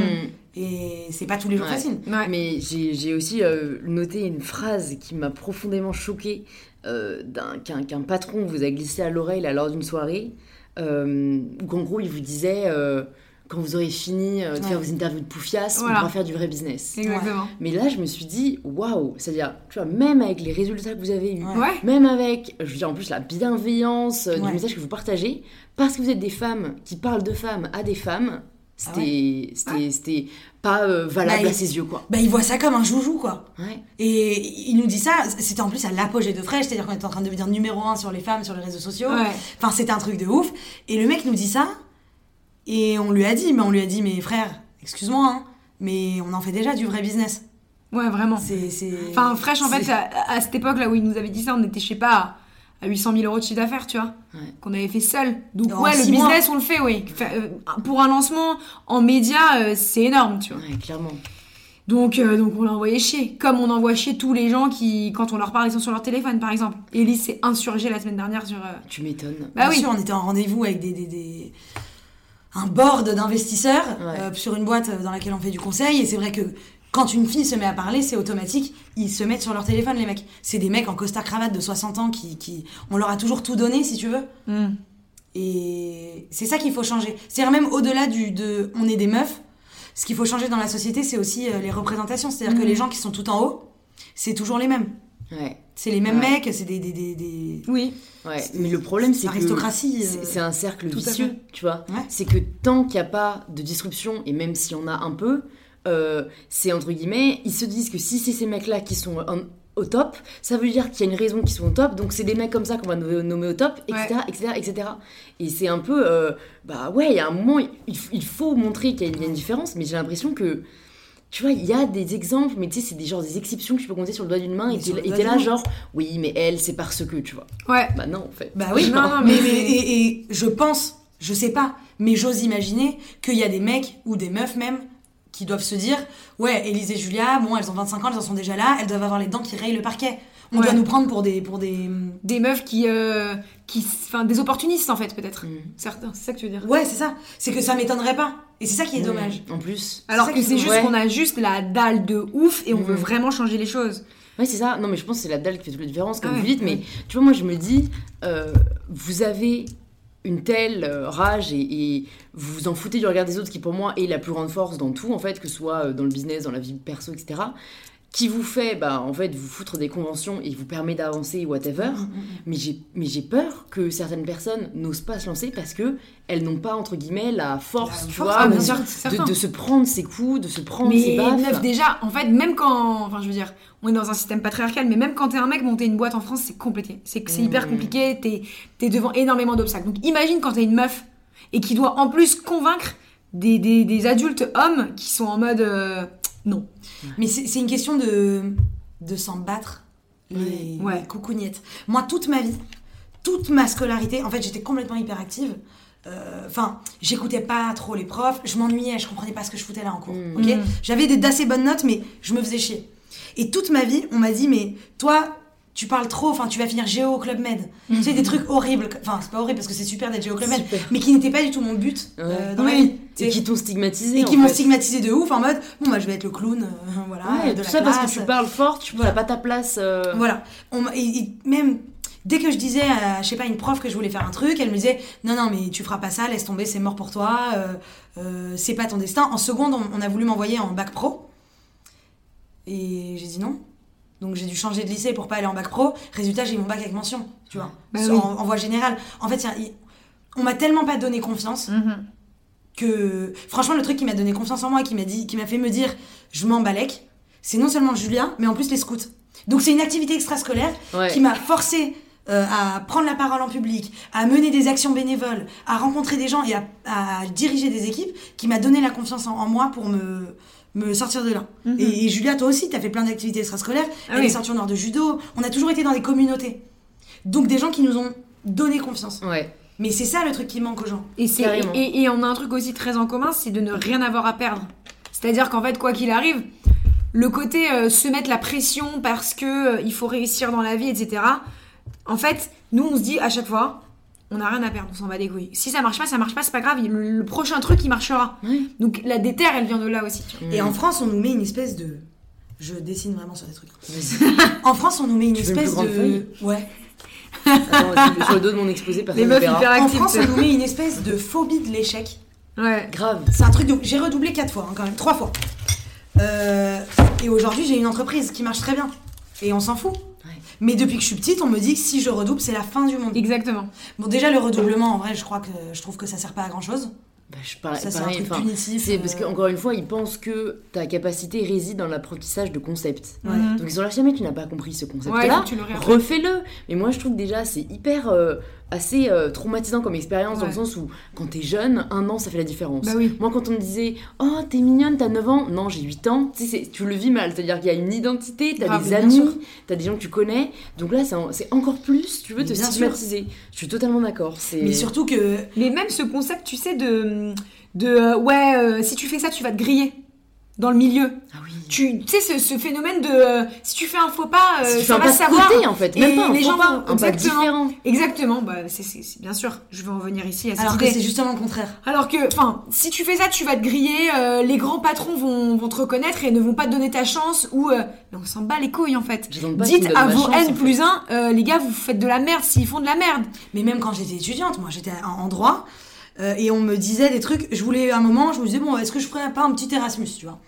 et c'est pas tous les jours Ouais. facile. Ouais. Mais j'ai j'ai aussi euh, noté une phrase qui m'a profondément choquée euh, d'un- qu'un patron vous a glissé à l'oreille lors d'une soirée. Euh, où en gros, il vous disait euh, quand vous aurez fini euh, de Ouais. faire vos interviews de poufias, Voilà. on pourra faire du vrai business. Exactement. Mais là, je me suis dit waouh, c'est-à-dire, tu vois, même avec les résultats que vous avez eus, Ouais. Même avec, je veux dire, en plus, la bienveillance euh, Ouais. du message que vous partagez, parce que vous êtes des femmes qui parlent de femmes à des femmes, Ah c'était pas euh, valable Bah, à il- ses yeux, quoi. Bah, ils voient ça comme un joujou, quoi. Ouais. Et il nous dit ça, c'était en plus à l'apogée de Fresh, c'est-à-dire qu'on était en train de devenir numéro un sur les femmes, sur les réseaux sociaux. Enfin, c'était un truc de ouf. Et le mec nous dit ça, et on lui a dit, mais on lui a dit, mais frère, excuse-moi, hein, mais on en fait déjà du vrai business. Ouais, vraiment. C'est. Enfin, Fresh, en fait, à, à cette époque là où il nous avait dit ça, on était, je sais pas, à 800 000 euros de chiffre d'affaires, tu vois, Ouais. qu'on avait fait seul. Donc, En ouais, le mois. business, on le fait, oui. Euh, pour un lancement en média, euh, c'est énorme, tu vois. Ouais, clairement. Donc, euh, donc on l'a envoyé chier. Comme on envoie chier tous les gens qui, quand on leur parle, ils sont sur leur téléphone, par exemple. Elise s'est insurgée la semaine dernière sur. euh, Tu m'étonnes. Bah Bien oui. sûr, on était en rendez-vous avec des, des- des- un board d'investisseurs Ouais. euh, sur une boîte dans laquelle on fait du conseil. Et c'est vrai que quand une fille se met à parler, c'est automatique. Ils se mettent sur leur téléphone, les mecs. C'est des mecs en costard cravate de 60 ans qui, qui. On leur a toujours tout donné, si tu veux. hmm. Et c'est ça qu'il faut changer. C'est-à-dire même au-delà du de on est des meufs, ce qu'il faut changer dans la société, c'est aussi euh, les représentations. C'est-à-dire que Mhm. les gens qui sont tout en haut, c'est toujours les mêmes. Ouais. C'est les mêmes Ouais. mecs, c'est des, des, des, des- Oui. Ouais. Mais le problème, c'est que. l'aristocratie. euh, C'est c'est un cercle Tout vicieux, tu vois. Ouais. C'est que tant qu'il n'y a pas de disruption, et même s'il y en a un peu, euh, c'est entre guillemets, ils se disent que si c'est ces mecs-là qui sont en- au top, ça veut dire qu'il y a une raison qu'ils sont au top, donc c'est des mecs comme ça qu'on va no- nommer au top, etc. etc., etc. Et c'est un peu, euh, bah ouais, il y a un moment, il, il faut montrer qu'il y a une, il y a une différence, mais j'ai l'impression que, tu vois, il y a des exemples, mais tu sais, c'est des genre des exceptions que tu peux compter sur le doigt d'une main, Mais et t'es là genre, oui, mais elle, c'est parce que, tu vois. Ouais. Bah non, en fait. Bah oui, Non, non, mais, mais- mais- [LAUGHS] et, et je pense, je sais pas, mais j'ose imaginer qu'il y a des mecs ou des meufs même qui doivent se dire Ouais, Élise et Julia, bon, elles ont 25 ans, elles en sont déjà là, elles doivent avoir les dents qui rayent le parquet. On Ouais. doit nous prendre pour des. Pour des... Des meufs qui. euh, qui enfin, des opportunistes, en fait, peut-être. Mm. Certains, c'est ça que tu veux dire. Ouais, c'est ça. C'est que ça m'étonnerait pas. Et c'est ça qui est Mm. dommage. En plus. Alors ça que c'est est juste ouais. qu'on a juste la dalle de ouf et on Mhm. veut vraiment changer les choses. Ouais, c'est ça. Non, mais je pense que c'est la dalle qui fait toute la différence, comme Ah vous ouais, dites. Mais tu vois, moi, je me dis, euh, vous avez une telle euh, rage et, vous vous en foutez du regard des autres, qui pour moi est la plus grande force dans tout, en fait, que ce soit euh, dans le business, dans la vie perso, etc. Qui vous fait, bah, en fait, vous foutre des conventions et vous permet d'avancer, whatever. Mm, Mais j'ai, mais j'ai peur que certaines personnes n'osent pas se lancer parce que elles n'ont pas, entre guillemets, la force, La tu force, vois, ah, de- bien sûr, c'est de, certain. de se prendre ses coups, de se prendre ses Mais baffes. meuf, déjà, en fait, même quand. Enfin, je veux dire, on est dans un système patriarcal, mais même quand t'es un mec, monter une boîte en France, c'est compliqué. C'est c'est hyper compliqué, t'es es devant énormément d'obstacles. Donc imagine quand t'es une meuf et qui doit en plus convaincre des, des, des adultes hommes qui sont en mode. euh, non. Mais c'est une question de de s'en battre les, Ouais. les coucougnettes. Moi, toute ma vie, toute ma scolarité, en fait, j'étais complètement hyperactive. Euh, Enfin, j'écoutais pas trop les profs, je m'ennuyais, je comprenais pas ce que je foutais là en cours. Mm. ok Mm. J'avais d'assez bonnes notes, mais je me faisais chier. Et toute ma vie, on m'a dit, mais toi, tu parles trop, enfin, tu vas finir géo au Club Med. Tu sais, des trucs horribles. Enfin, c'est pas horrible parce que c'est super d'être géo au Club Med, Super. mais qui n'étaient pas du tout mon but euh, dans ma vie. Et qui t'ont stigmatisé. Et qui m'ont stigmatisé de ouf en mode, bon, bah, je vais être le clown, euh, voilà, Ouais, de tout la ça parce que tu parles fort, tu n'as pas ta place. euh, Voilà. On m'a- et- et même dès que je disais à, je sais pas, une prof que je voulais faire un truc, elle me disait non, non, mais tu feras pas ça, laisse tomber, c'est mort pour toi, euh, euh, c'est pas ton destin. En seconde, on, on a voulu m'envoyer en bac pro. Et j'ai dit non. Donc j'ai dû changer de lycée pour pas aller en bac pro. Résultat, j'ai eu mon bac avec mention, tu vois, Bah en, oui. en voie générale. En fait, y a- il- on m'a tellement pas donné confiance Mhm. que franchement le truc qui m'a donné confiance en moi qui m'a dit qui m'a fait me dire je m'en balèque c'est non seulement Julia mais en plus les scouts donc c'est une activité extrascolaire Ouais. qui m'a forcé euh, à prendre la parole en public à mener des actions bénévoles à rencontrer des gens et à, à diriger des équipes qui m'a donné la confiance en, en moi pour me me sortir de là. Mhm. et, et Julia, toi aussi, tu as fait plein d'activités extrascolaires. Ah Elle oui. est ceinture noire de judo. On a toujours été dans des communautés. Donc des gens qui nous ont donné confiance. Ouais. Mais c'est ça le truc qui manque aux gens. Et, et, et on a un truc aussi très en commun, c'est de ne rien avoir à perdre. C'est-à-dire qu'en fait, quoi qu'il arrive, le côté euh, se mettre la pression parce que euh, il faut réussir dans la vie, etc. En fait, nous, on se dit à chaque fois, on n'a rien à perdre, on s'en bat les couilles. Si ça marche pas, ça marche pas, c'est pas grave. Le, le prochain truc, il marchera. Donc la déterre, elle vient de là aussi. tu vois. Et Mm. en France, on nous met une espèce de. Je dessine vraiment sur des trucs. [LAUGHS] En France, on nous met une Tu une espèce grande de. feuille? Ouais. Attends, sur le dos de mon exposé, personne Les meufs En. France, on nous met une espèce de phobie de l'échec. Ouais. Grave. C'est un truc de. J'ai redoublé quatre fois, hein, quand même. Trois fois. Euh, Et aujourd'hui, j'ai une entreprise qui marche très bien. Et on s'en fout. Ouais. Mais depuis que je suis petite, on me dit que si je redouble, c'est la fin du monde. Exactement. Bon, déjà, le redoublement, en vrai, je crois que je trouve que ça sert pas à grand chose. Bah, je parle, Ça, c'est un truc enfin, punitif. C'est parce euh, qu'encore une fois, ils pensent que ta capacité réside dans l'apprentissage de concepts. Ouais. Mhm. Donc ils sont là, jamais tu n'as pas compris ce Ouais, concept-là, réapprennes. refais-le. Mais moi, je trouve que déjà, c'est hyper euh, assez euh, traumatisant comme expérience dans le sens où quand t'es jeune, un an, ça fait la différence. Bah oui. Moi, quand on me disait Oh, t'es mignonne, t'as 9 ans, non, j'ai 8 ans, tu sais, c'est- tu le vis mal. C'est-à-dire qu'il y a une identité, t'as des amis, t'as des gens que tu connais. Donc là, c'est en- c'est encore plus, tu veux Mais te stigmatiser. Je suis totalement d'accord. c'est- Mais surtout que. Mais même ce concept, tu sais, de, de euh, ouais, euh, si tu fais ça, tu vas te griller dans le milieu. Ah oui. Tu sais, ce, ce phénomène de euh, si tu fais un faux pas, euh, Si ça va pas savoir. côté, en fait, même Et pas un les faux gens pas, vont- un pas exactement. différent. Exactement, bah, c'est, bien sûr, je vais en venir ici à cette Alors que idée. c'est justement le contraire. Alors que, enfin, si tu fais ça, tu vas te griller, euh, les grands patrons vont, vont te reconnaître et ne vont pas te donner ta chance, ou... euh, mais on s'en bat les couilles, en fait. Dites à vos chance, N plus fait. 1, les gars, vous faites de la merde s'ils font de la merde. Mais même quand j'étais étudiante, moi j'étais en droit, euh, et on me disait des trucs, je voulais à un moment, je me disais, bon, est-ce que je ferais pas un petit Erasmus, tu vois?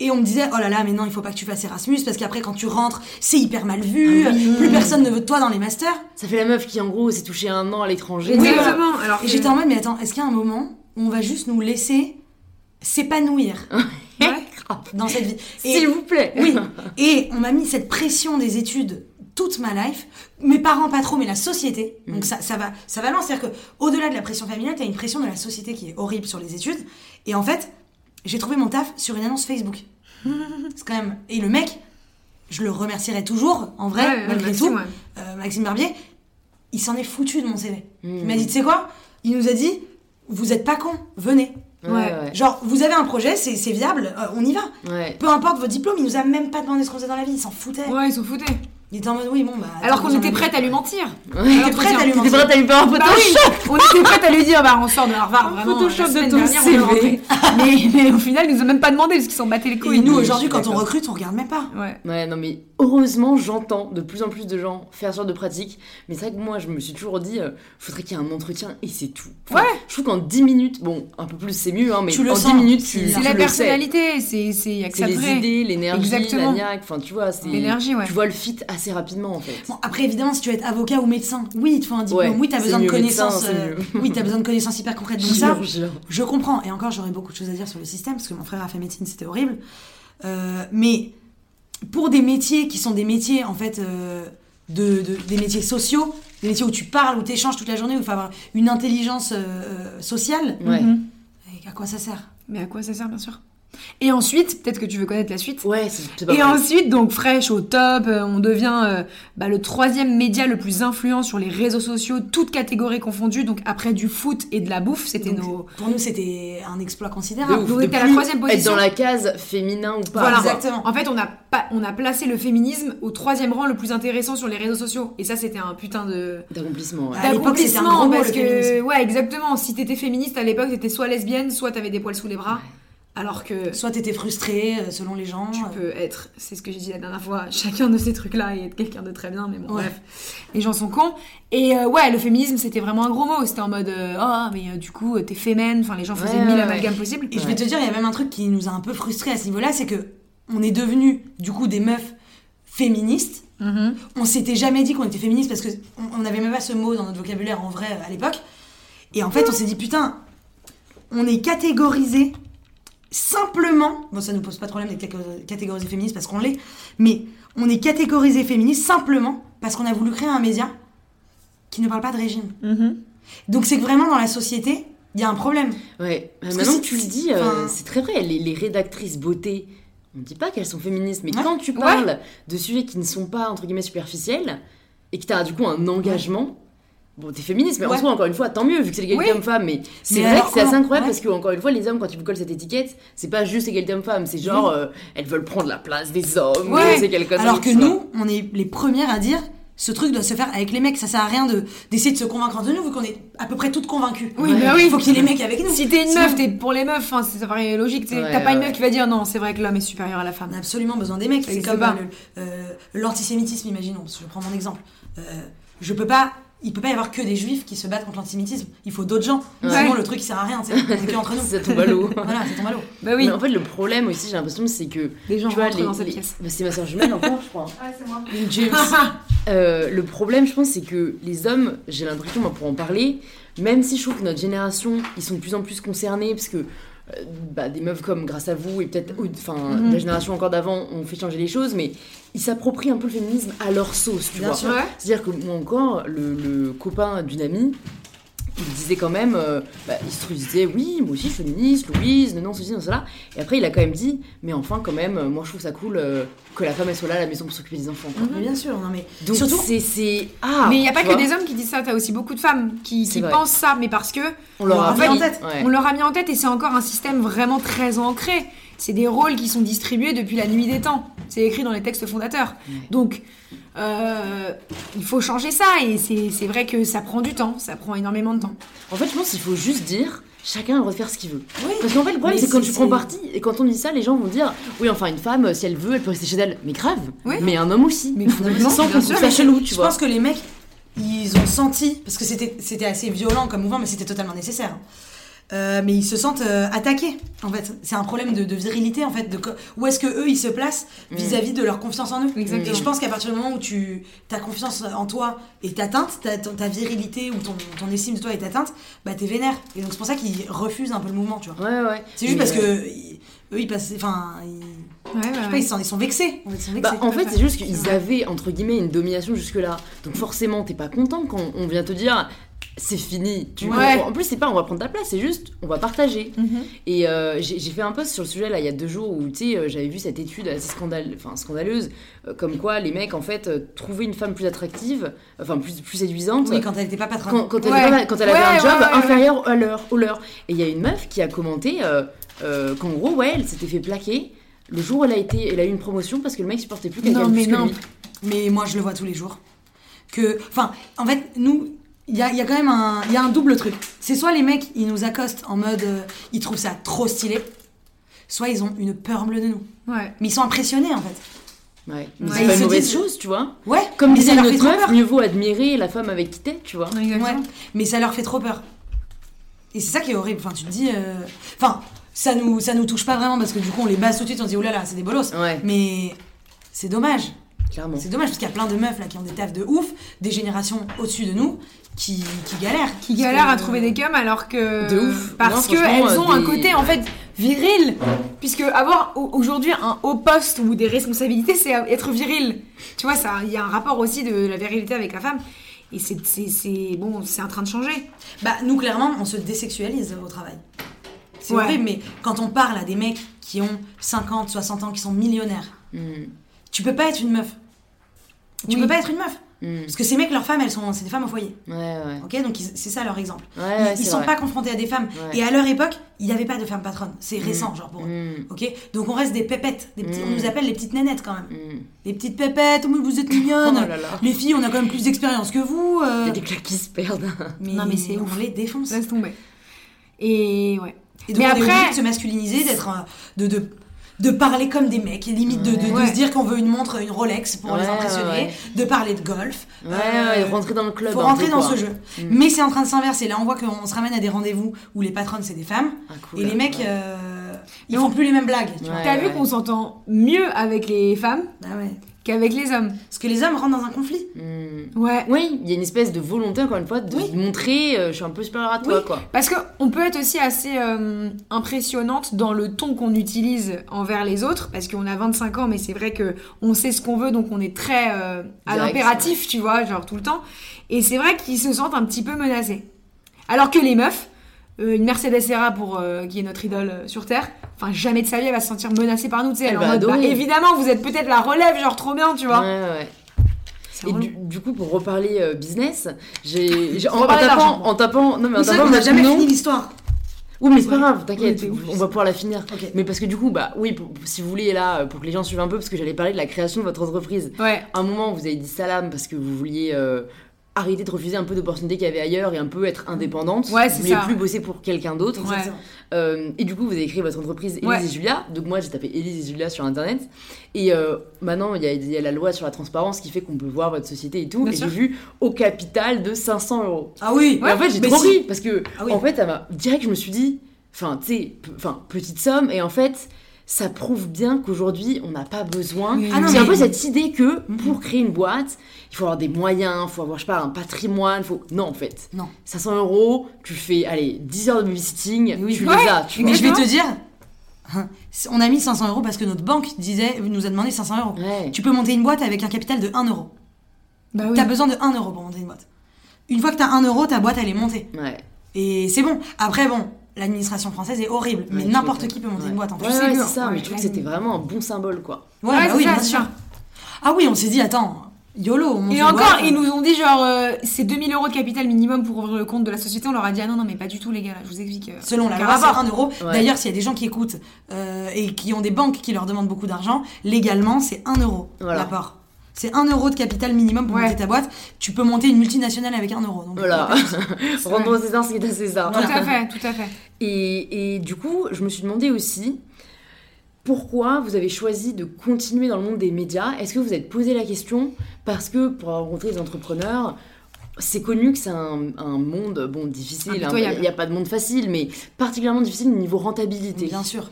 Et on me disait, oh là là, mais non, il faut pas que tu fasses Erasmus, parce qu'après, quand tu rentres, c'est hyper mal vu, Ah oui. plus personne ne veut de toi dans les masters. Ça fait la meuf qui, en gros, s'est touchée un an à l'étranger. Oui, Exactement. Alors Et que- j'étais en mode, mais attends, est-ce qu'il y a un moment où on va juste nous laisser s'épanouir? [LAUGHS] Ouais. dans cette vie S'il vous plaît. Oui, [LAUGHS] et on m'a mis cette pression des études toute ma life. Mes parents pas trop, mais la société. Mm. Donc ça, ça va, ça va loin. C'est-à-dire que au-delà de la pression familiale, t'as une pression de la société qui est horrible sur les études. Et en fait, j'ai trouvé mon taf sur une annonce Facebook. [LAUGHS] C'est quand même. Et le mec, je le remercierai toujours, en vrai, Ouais, malgré Maxime, tout. ouais. euh, Maxime Barbier, il s'en est foutu de mon CV. Mm. Il m'a dit, tu sais quoi? Il nous a dit, vous êtes pas con, venez. Ouais. Genre, vous avez un projet, c'est viable, euh, on y va. Ouais. Peu importe votre diplôme, il nous a même pas demandé ce qu'on faisait dans la vie, il s'en foutait. Ouais, ils s'en foutaient. Il était en mode oui, bon bah. Alors qu'on était prête à lui mentir. Il était prête à lui mentir. prête à lui faire un Bah Photoshop oui, on était prête à lui dire, bah on sort de Harvard, Un [LAUGHS] vraiment. Photoshop la de ton on CV. [LAUGHS] mais, mais au final, ils nous ont même pas demandé parce qu'ils s'en battaient les Et couilles. nous Oui, aujourd'hui, quand on recrute, on regarde même pas. Ouais. Ouais, non, mais heureusement, j'entends de plus en plus de gens faire ce genre de pratique. Mais c'est vrai que moi, je me suis toujours dit, euh, faudrait qu'il y ait un entretien et c'est tout. Enfin, Ouais. Je trouve qu'en 10 minutes, bon, un peu plus c'est mieux, hein, mais Tu le en sens. 10 minutes, C'est tu, la C'est la personnalité, c'est c'est les idées, l'énergie, la Exactement. niaque, enfin, tu vois, c'est. L'énergie, ouais. Tu vois le fit assez rapidement en fait. Bon, après, évidemment, si tu veux être avocat ou médecin, oui, il te faut un diplôme. Ouais, oui, t'as besoin de connaissances. médecin, euh, oui, t'as besoin de connaissances hyper concrètes. Donc [LAUGHS] ça, je comprends. Et encore, j'aurais beaucoup de choses à dire sur le système parce que mon frère a fait médecine, c'était horrible. Euh, mais pour des métiers qui sont des métiers en fait euh, de, de- des métiers sociaux, des métiers où tu parles, où tu échanges toute la journée, où il faut avoir une intelligence euh, euh, sociale, Ouais. Mhm. et à quoi ça sert? Mais à quoi ça sert, bien sûr? Et ensuite, peut-être que tu veux connaître la suite. Ouais, c'est pas Et ensuite, donc Fresh au top, euh, on devient euh, bah, le troisième média le plus influent sur les réseaux sociaux, toutes catégories confondues. Donc après du foot et de la bouffe, c'était nos. Pour nous, c'était un exploit considérable. vous êtes à la troisième Être position. dans la case féminin ou pas. Voilà. Exactement. En fait, on a, pas, on a placé le féminisme au troisième rang le plus intéressant sur les réseaux sociaux. Et ça, c'était un putain de. D'accomplissement, ouais. À l'époque, c'était un d'accomplissement parce le que ouais exactement si t'étais féministe à l'époque t'étais soit lesbienne soit t'avais des poils sous les bras alors que Soit t'étais frustré euh, selon les gens. tu euh, peux être c'est ce que j'ai dit la dernière fois chacun de ces trucs là et être quelqu'un de très bien mais bon Ouais. bref les gens sont cons et euh, ouais le féminisme c'était vraiment un gros mot c'était en mode euh, oh mais euh, du coup t'es fémène enfin les gens faisaient Ouais, mille ouais, amalgames possibles Et je vais te dire, il y a même un truc qui nous a un peu frustrés à ce niveau-là, c'est que on est devenu du coup des meufs féministes. Mhm. On s'était jamais dit qu'on était féministe parce que on on n'avait même pas ce mot dans notre vocabulaire en vrai à l'époque. Et en fait, on s'est dit putain, on est catégorisé simplement. Bon, ça nous pose pas de problème d'être catég- catégorisé féministe parce qu'on l'est, mais on est catégorisé féministe simplement parce qu'on a voulu créer un média qui ne parle pas de régime. Mhm. Donc c'est que vraiment dans la société, il y a un problème. Ouais, Parce maintenant que tu le dis, euh, c'est très vrai. Les, les rédactrices beauté, on ne dit pas qu'elles sont féministes, mais Ouais. quand tu parles de sujets qui ne sont pas, entre guillemets, superficiels, et que tu as du coup un engagement, bon, t'es féministe, mais en Ouais. soi, encore une fois, tant mieux, vu que c'est l'égalité Oui. homme-femme, mais c'est vrai alors que c'est assez incroyable, Ouais. parce que, encore une fois, les hommes, quand ils vous collent cette étiquette, c'est pas juste égalité homme-femme, c'est genre, euh, elles veulent prendre la place des hommes, Ouais. ou c'est quelque chose. Alors que nous, on est les premières à dire ce truc doit se faire avec les mecs. Ça sert à rien de d'essayer de se convaincre entre nous vu qu'on est à peu près toutes convaincues. Oui, Ouais. bah oui. Il faut qu'il y ait les mecs avec nous. Si t'es une meuf, t'es pour les meufs, enfin, ça paraît logique. Ouais, T'as pas une meuf qui va dire non, c'est vrai que l'homme est supérieur à la femme. On a absolument besoin des mecs. C'est comme euh, euh, l'antisémitisme, imaginons. Je prends mon exemple. Euh, je peux pas. Il peut pas y avoir que des juifs qui se battent contre l'antisémitisme. Il faut d'autres gens. Ouais. Sinon, le truc il sert à rien. tu sais. On est que entre nous. Ça tombe à l'eau. Voilà, ça tombe à l'eau. Bah oui, Mais en fait, le problème aussi, j'ai l'impression, c'est que. les gens tu vois, rentrent les- dans cette les- pièce. bah, c'est ma soeur jumelle encore, je crois. Ah, c'est moi. James. [LAUGHS] Euh, le problème, je pense, c'est que les hommes, j'ai l'impression, moi, pour en parler, même si je trouve que notre génération, ils sont de plus en plus concernés, parce que bah, des meufs comme grâce à vous, et peut-être enfin Mhm. la génération encore d'avant, ont fait changer les choses, mais ils s'approprient un peu le féminisme à leur sauce, tu Bien vois. sûr. Ouais. C'est-à-dire que moi encore, le, le copain d'une amie, il disait quand même, euh, bah, il se disait oui, moi aussi je suis féministe, Louise, non, non, ceci, non, cela. Et après, il a quand même dit, mais enfin, quand même, euh, moi je trouve ça cool euh, que la femme elle soit là à la maison pour s'occuper des enfants. quoi. Mais bien sûr, non mais Donc surtout. c'est ah. mais il n'y a pas tu que vois, des hommes qui disent ça, t'as aussi beaucoup de femmes qui, C'est qui vrai. pensent ça, mais parce que On leur a mis en tête. ouais. on leur a mis en tête et c'est encore un système vraiment très ancré. C'est des rôles qui sont distribués depuis la nuit des temps. C'est écrit dans les textes fondateurs. Donc, euh, il faut changer ça et c'est vrai que ça prend du temps, ça prend énormément de temps. En fait, je pense qu'il faut juste dire. Chacun a le droit de faire ce qu'il veut. Oui. Parce qu'en fait, le problème, c'est quand tu prends parti, et quand on dit ça, les gens vont dire Oui, enfin, une femme, si elle veut, elle peut rester chez elle. Mais grave Oui. Mais un homme aussi. Mais sans qu'on trouve ça chelou, tu je vois. pense que les mecs, ils ont senti, parce que c'était c'était assez violent comme mouvement, mais c'était totalement nécessaire. Euh, mais ils se sentent euh, attaqués, en fait. C'est un problème de, de virilité, en fait. De où est-ce que eux, ils se placent Mm. vis-à-vis de leur confiance en eux Exactement. Et je pense qu'à partir du moment où tu ta confiance en toi est atteinte, ta, virilité ou ton, ton estime de toi est atteinte, bah t'es vénère. Et donc c'est pour ça qu'ils refusent un peu le mouvement, tu vois. Ouais, ouais. C'est juste Mais, parce euh, que ils- eux, ils passent, enfin, ils, Ouais, ouais, je sais pas, ouais. ils sont, ils sont vexés. En fait. Bah, en fait, c'est juste qu'ils avaient, entre guillemets, une domination jusque-là. Donc forcément, t'es pas content quand on vient te dire c'est fini. Tu Ouais. En plus, c'est pas on va prendre ta place, c'est juste on va partager. Mhm. Et euh, j'ai fait un post sur le sujet là il y a deux jours où tu sais euh, j'avais vu cette étude assez scandale, enfin, scandaleuse, euh, comme quoi les mecs en fait euh, trouvaient une femme plus attractive, enfin plus, plus séduisante. oui, quand elle était pas patronne. quand, quand elle, Ouais. avait pas- quand elle avait Ouais, un job inférieur à leur, au leur. Et il y a une meuf qui a commenté qu'en gros, ouais, elle s'était fait plaquer le jour où elle a, été, elle a eu une promotion parce que le mec supportait plus qu'elle Non, gagne mais plus que non. lui. Mais moi, je le vois tous les jours. Que, enfin, en fait, nous, il y a, il y a quand même un, il y a un double truc. C'est soit les mecs, ils nous accostent en mode, euh, ils trouvent ça trop stylé, soit ils ont une peur bleue de nous. Ouais. Mais ils sont impressionnés en fait. Ouais. Mais Ouais, c'est ils pas se une mauvaise disent- chose, tu vois. Ouais. Comme disait trop meuf, peur. mieux vaut admirer la femme avec qui t'es, tu vois. Exactement. Ouais. Mais ça leur fait trop peur. Et c'est ça qui est horrible. Enfin, tu te dis, euh, enfin, ça nous, ça nous touche pas vraiment parce que du coup, on les base tout de suite, on se dit, oh là là, c'est des bolos. Ouais, Mais c'est dommage. clairement. C'est dommage parce qu'il y a plein de meufs là qui ont des tafs de ouf, des générations au-dessus de nous qui, qui galèrent. Qui galèrent à trouver des cums alors que. De ouf. Parce Non, que franchement, elles ont euh, un côté en fait viril. Puisque avoir au- aujourd'hui un haut poste ou des responsabilités, c'est être viril. Tu vois, il y a un rapport aussi de la virilité avec la femme. Et c'est, bon, c'est en train de changer. Bah, nous, clairement, on se désexualise au travail. c'est Ouais. horrible, mais quand on parle à des mecs qui ont 50, 60 ans, qui sont millionnaires, Mm, tu peux pas être une meuf. Tu Oui. peux pas être une meuf. Mm. Parce que ces mecs, leurs femmes, elles sont, c'est des femmes au foyer. Ouais, ouais. Ok, donc c'est ça leur exemple. Ouais, ils ouais, ils sont vrai. pas confrontés à des femmes. Ouais. Et à leur époque, il n'y avait pas de femmes patronnes. C'est récent, genre pour eux. Mm, Ok, donc on reste des pépettes. Des petits- Mm. On nous appelle les petites nénettes quand même. mm. Les petites pépettes, oh, vous êtes [LAUGHS] mignonnes. Oh là là. Les filles, on a quand même plus d'expérience que vous. euh. Il y a des claques qui se perdent. Mais, Non, mais c'est on les défonce. Laisse tomber. Et ouais. Et donc Mais on après- de se masculiniser, d'être euh, de, de de parler comme des mecs, et limite de, de, de Ouais. se dire qu'on veut une montre, une Rolex pour les impressionner, ouais. de parler de golf. Ouais, Euh, ouais, rentrer dans le club. faut rentrer dans quoi. ce jeu. Mm. Mais c'est en train de s'inverser. Là, on voit qu'on se ramène à des rendez-vous où les patronnes, c'est des femmes. Ah, cool. Et les mecs, Ouais. euh, ils Mais font on- plus les mêmes blagues. T'as vu qu'on s'entend mieux avec les femmes Bah ouais. Qu'avec les hommes. Parce que les hommes rentrent dans un conflit. Mm. Ouais. Oui, il y a une espèce de volonté, encore une fois, de Oui. montrer euh, je suis un peu supérieure à toi, Oui. quoi. Parce que on peut être aussi assez euh, impressionnante dans le ton qu'on utilise envers les autres, parce qu'on a 25 ans, mais c'est vrai que on sait ce qu'on veut, donc on est très euh, à l'impératif, tu vois, genre tout le temps. Et c'est vrai qu'ils se sentent un petit peu menacés. Alors que les meufs, une Mercedes Serra pour euh, qui est notre idole euh, sur terre, enfin jamais de sa vie elle va se sentir menacée par nous, tu sais, elle Elle en va mode, bah, évidemment vous êtes peut-être la relève, genre trop bien, tu vois. Ouais, ouais, Et du, du coup, pour reparler euh, business, j'ai en, tapant, en tapant, non mais en tapant qu'on n'a jamais fini l'histoire. Oui, mais c'est pas grave, t'inquiète, Ouais, on va pouvoir la finir. Mais parce que du coup, bah oui, pour- si vous voulez là, pour que les gens suivent un peu, parce que j'allais parler de la création de votre entreprise. Ouais. À un moment, vous avez dit salam parce que vous vouliez euh, arrêter de refuser un peu d'opportunités qu'il y avait ailleurs et un peu être indépendante. Ouais, c'est ça. plus bosser pour quelqu'un d'autre. Ouais. Euh, et du coup, vous avez créé votre entreprise Élise Ouais. et Julia. Donc moi, j'ai tapé Élise et Julia sur internet. Et euh, maintenant, il y, a- il y a la loi sur la transparence qui fait qu'on peut voir votre société et tout. Bien et sûr. j'ai vu au capital de 500 euros. Ah oui. Et en fait, j'ai mais trop si. ri parce que, Ah oui. en fait, ça m'a direct, je me suis dit, enfin, tu sais, p- enfin, petite somme. Et en fait, ça prouve bien qu'aujourd'hui, on n'a pas besoin. Oui. Ah non, C'est un mais- peu cette idée que Mhm. pour créer une boîte, il faut avoir des moyens, il faut avoir, je sais pas, un patrimoine. Faut... Non, en fait. Non. 500 euros, tu fais, allez, 10 heures de babysitting, Oui. tu Ouais. les as. Tu Mais vois. je vais te dire, hein, on a mis 500 euros parce que notre banque disait, nous a demandé 500 euros. Ouais. Tu peux monter une boîte avec un capital de 1 euro. Bah oui. T'as besoin de 1 euro pour monter une boîte. Une fois que t'as 1 euro, ta boîte elle est montée. Ouais. Et c'est bon. Après, bon, l'administration française est horrible, mais Ouais, n'importe qui peut monter Ouais. une boîte en Ouais, plus. c'est ouais, dur. c'est ça, mais Ouais, je trouve que c'était vraiment un bon symbole, quoi. Ouais, Ouais, bah oui, ça, bien sûr. Ah oui, on s'est dit, attends, YOLO, on monte Et encore, boîte. ils nous ont dit genre euh, c'est 2000 euros de capital minimum pour ouvrir le compte de la société. On leur a dit ah non non mais pas du tout les gars là, je vous explique. euh, Selon la loi, c'est rapport. 1 euro. Ouais. D'ailleurs, s'il y a des gens qui écoutent euh, et qui ont des banques qui leur demandent beaucoup d'argent, légalement, c'est 1 euro Voilà. l'apport. C'est 1 euro de capital minimum pour Ouais. monter ta boîte. Tu peux monter une multinationale avec 1 euro. Donc, Voilà. [LAUGHS] Rendons César ce qui est à César. Tout à fait, tout à fait. Et, et du coup, je me suis demandé aussi pourquoi vous avez choisi de continuer dans le monde des médias? Est-ce que vous vous êtes posé la question? Parce que pour avoir rencontré des entrepreneurs, c'est connu que c'est un, un monde bon difficile. hein. Il n'y a pas de monde facile, mais particulièrement difficile au niveau rentabilité. Bien sûr.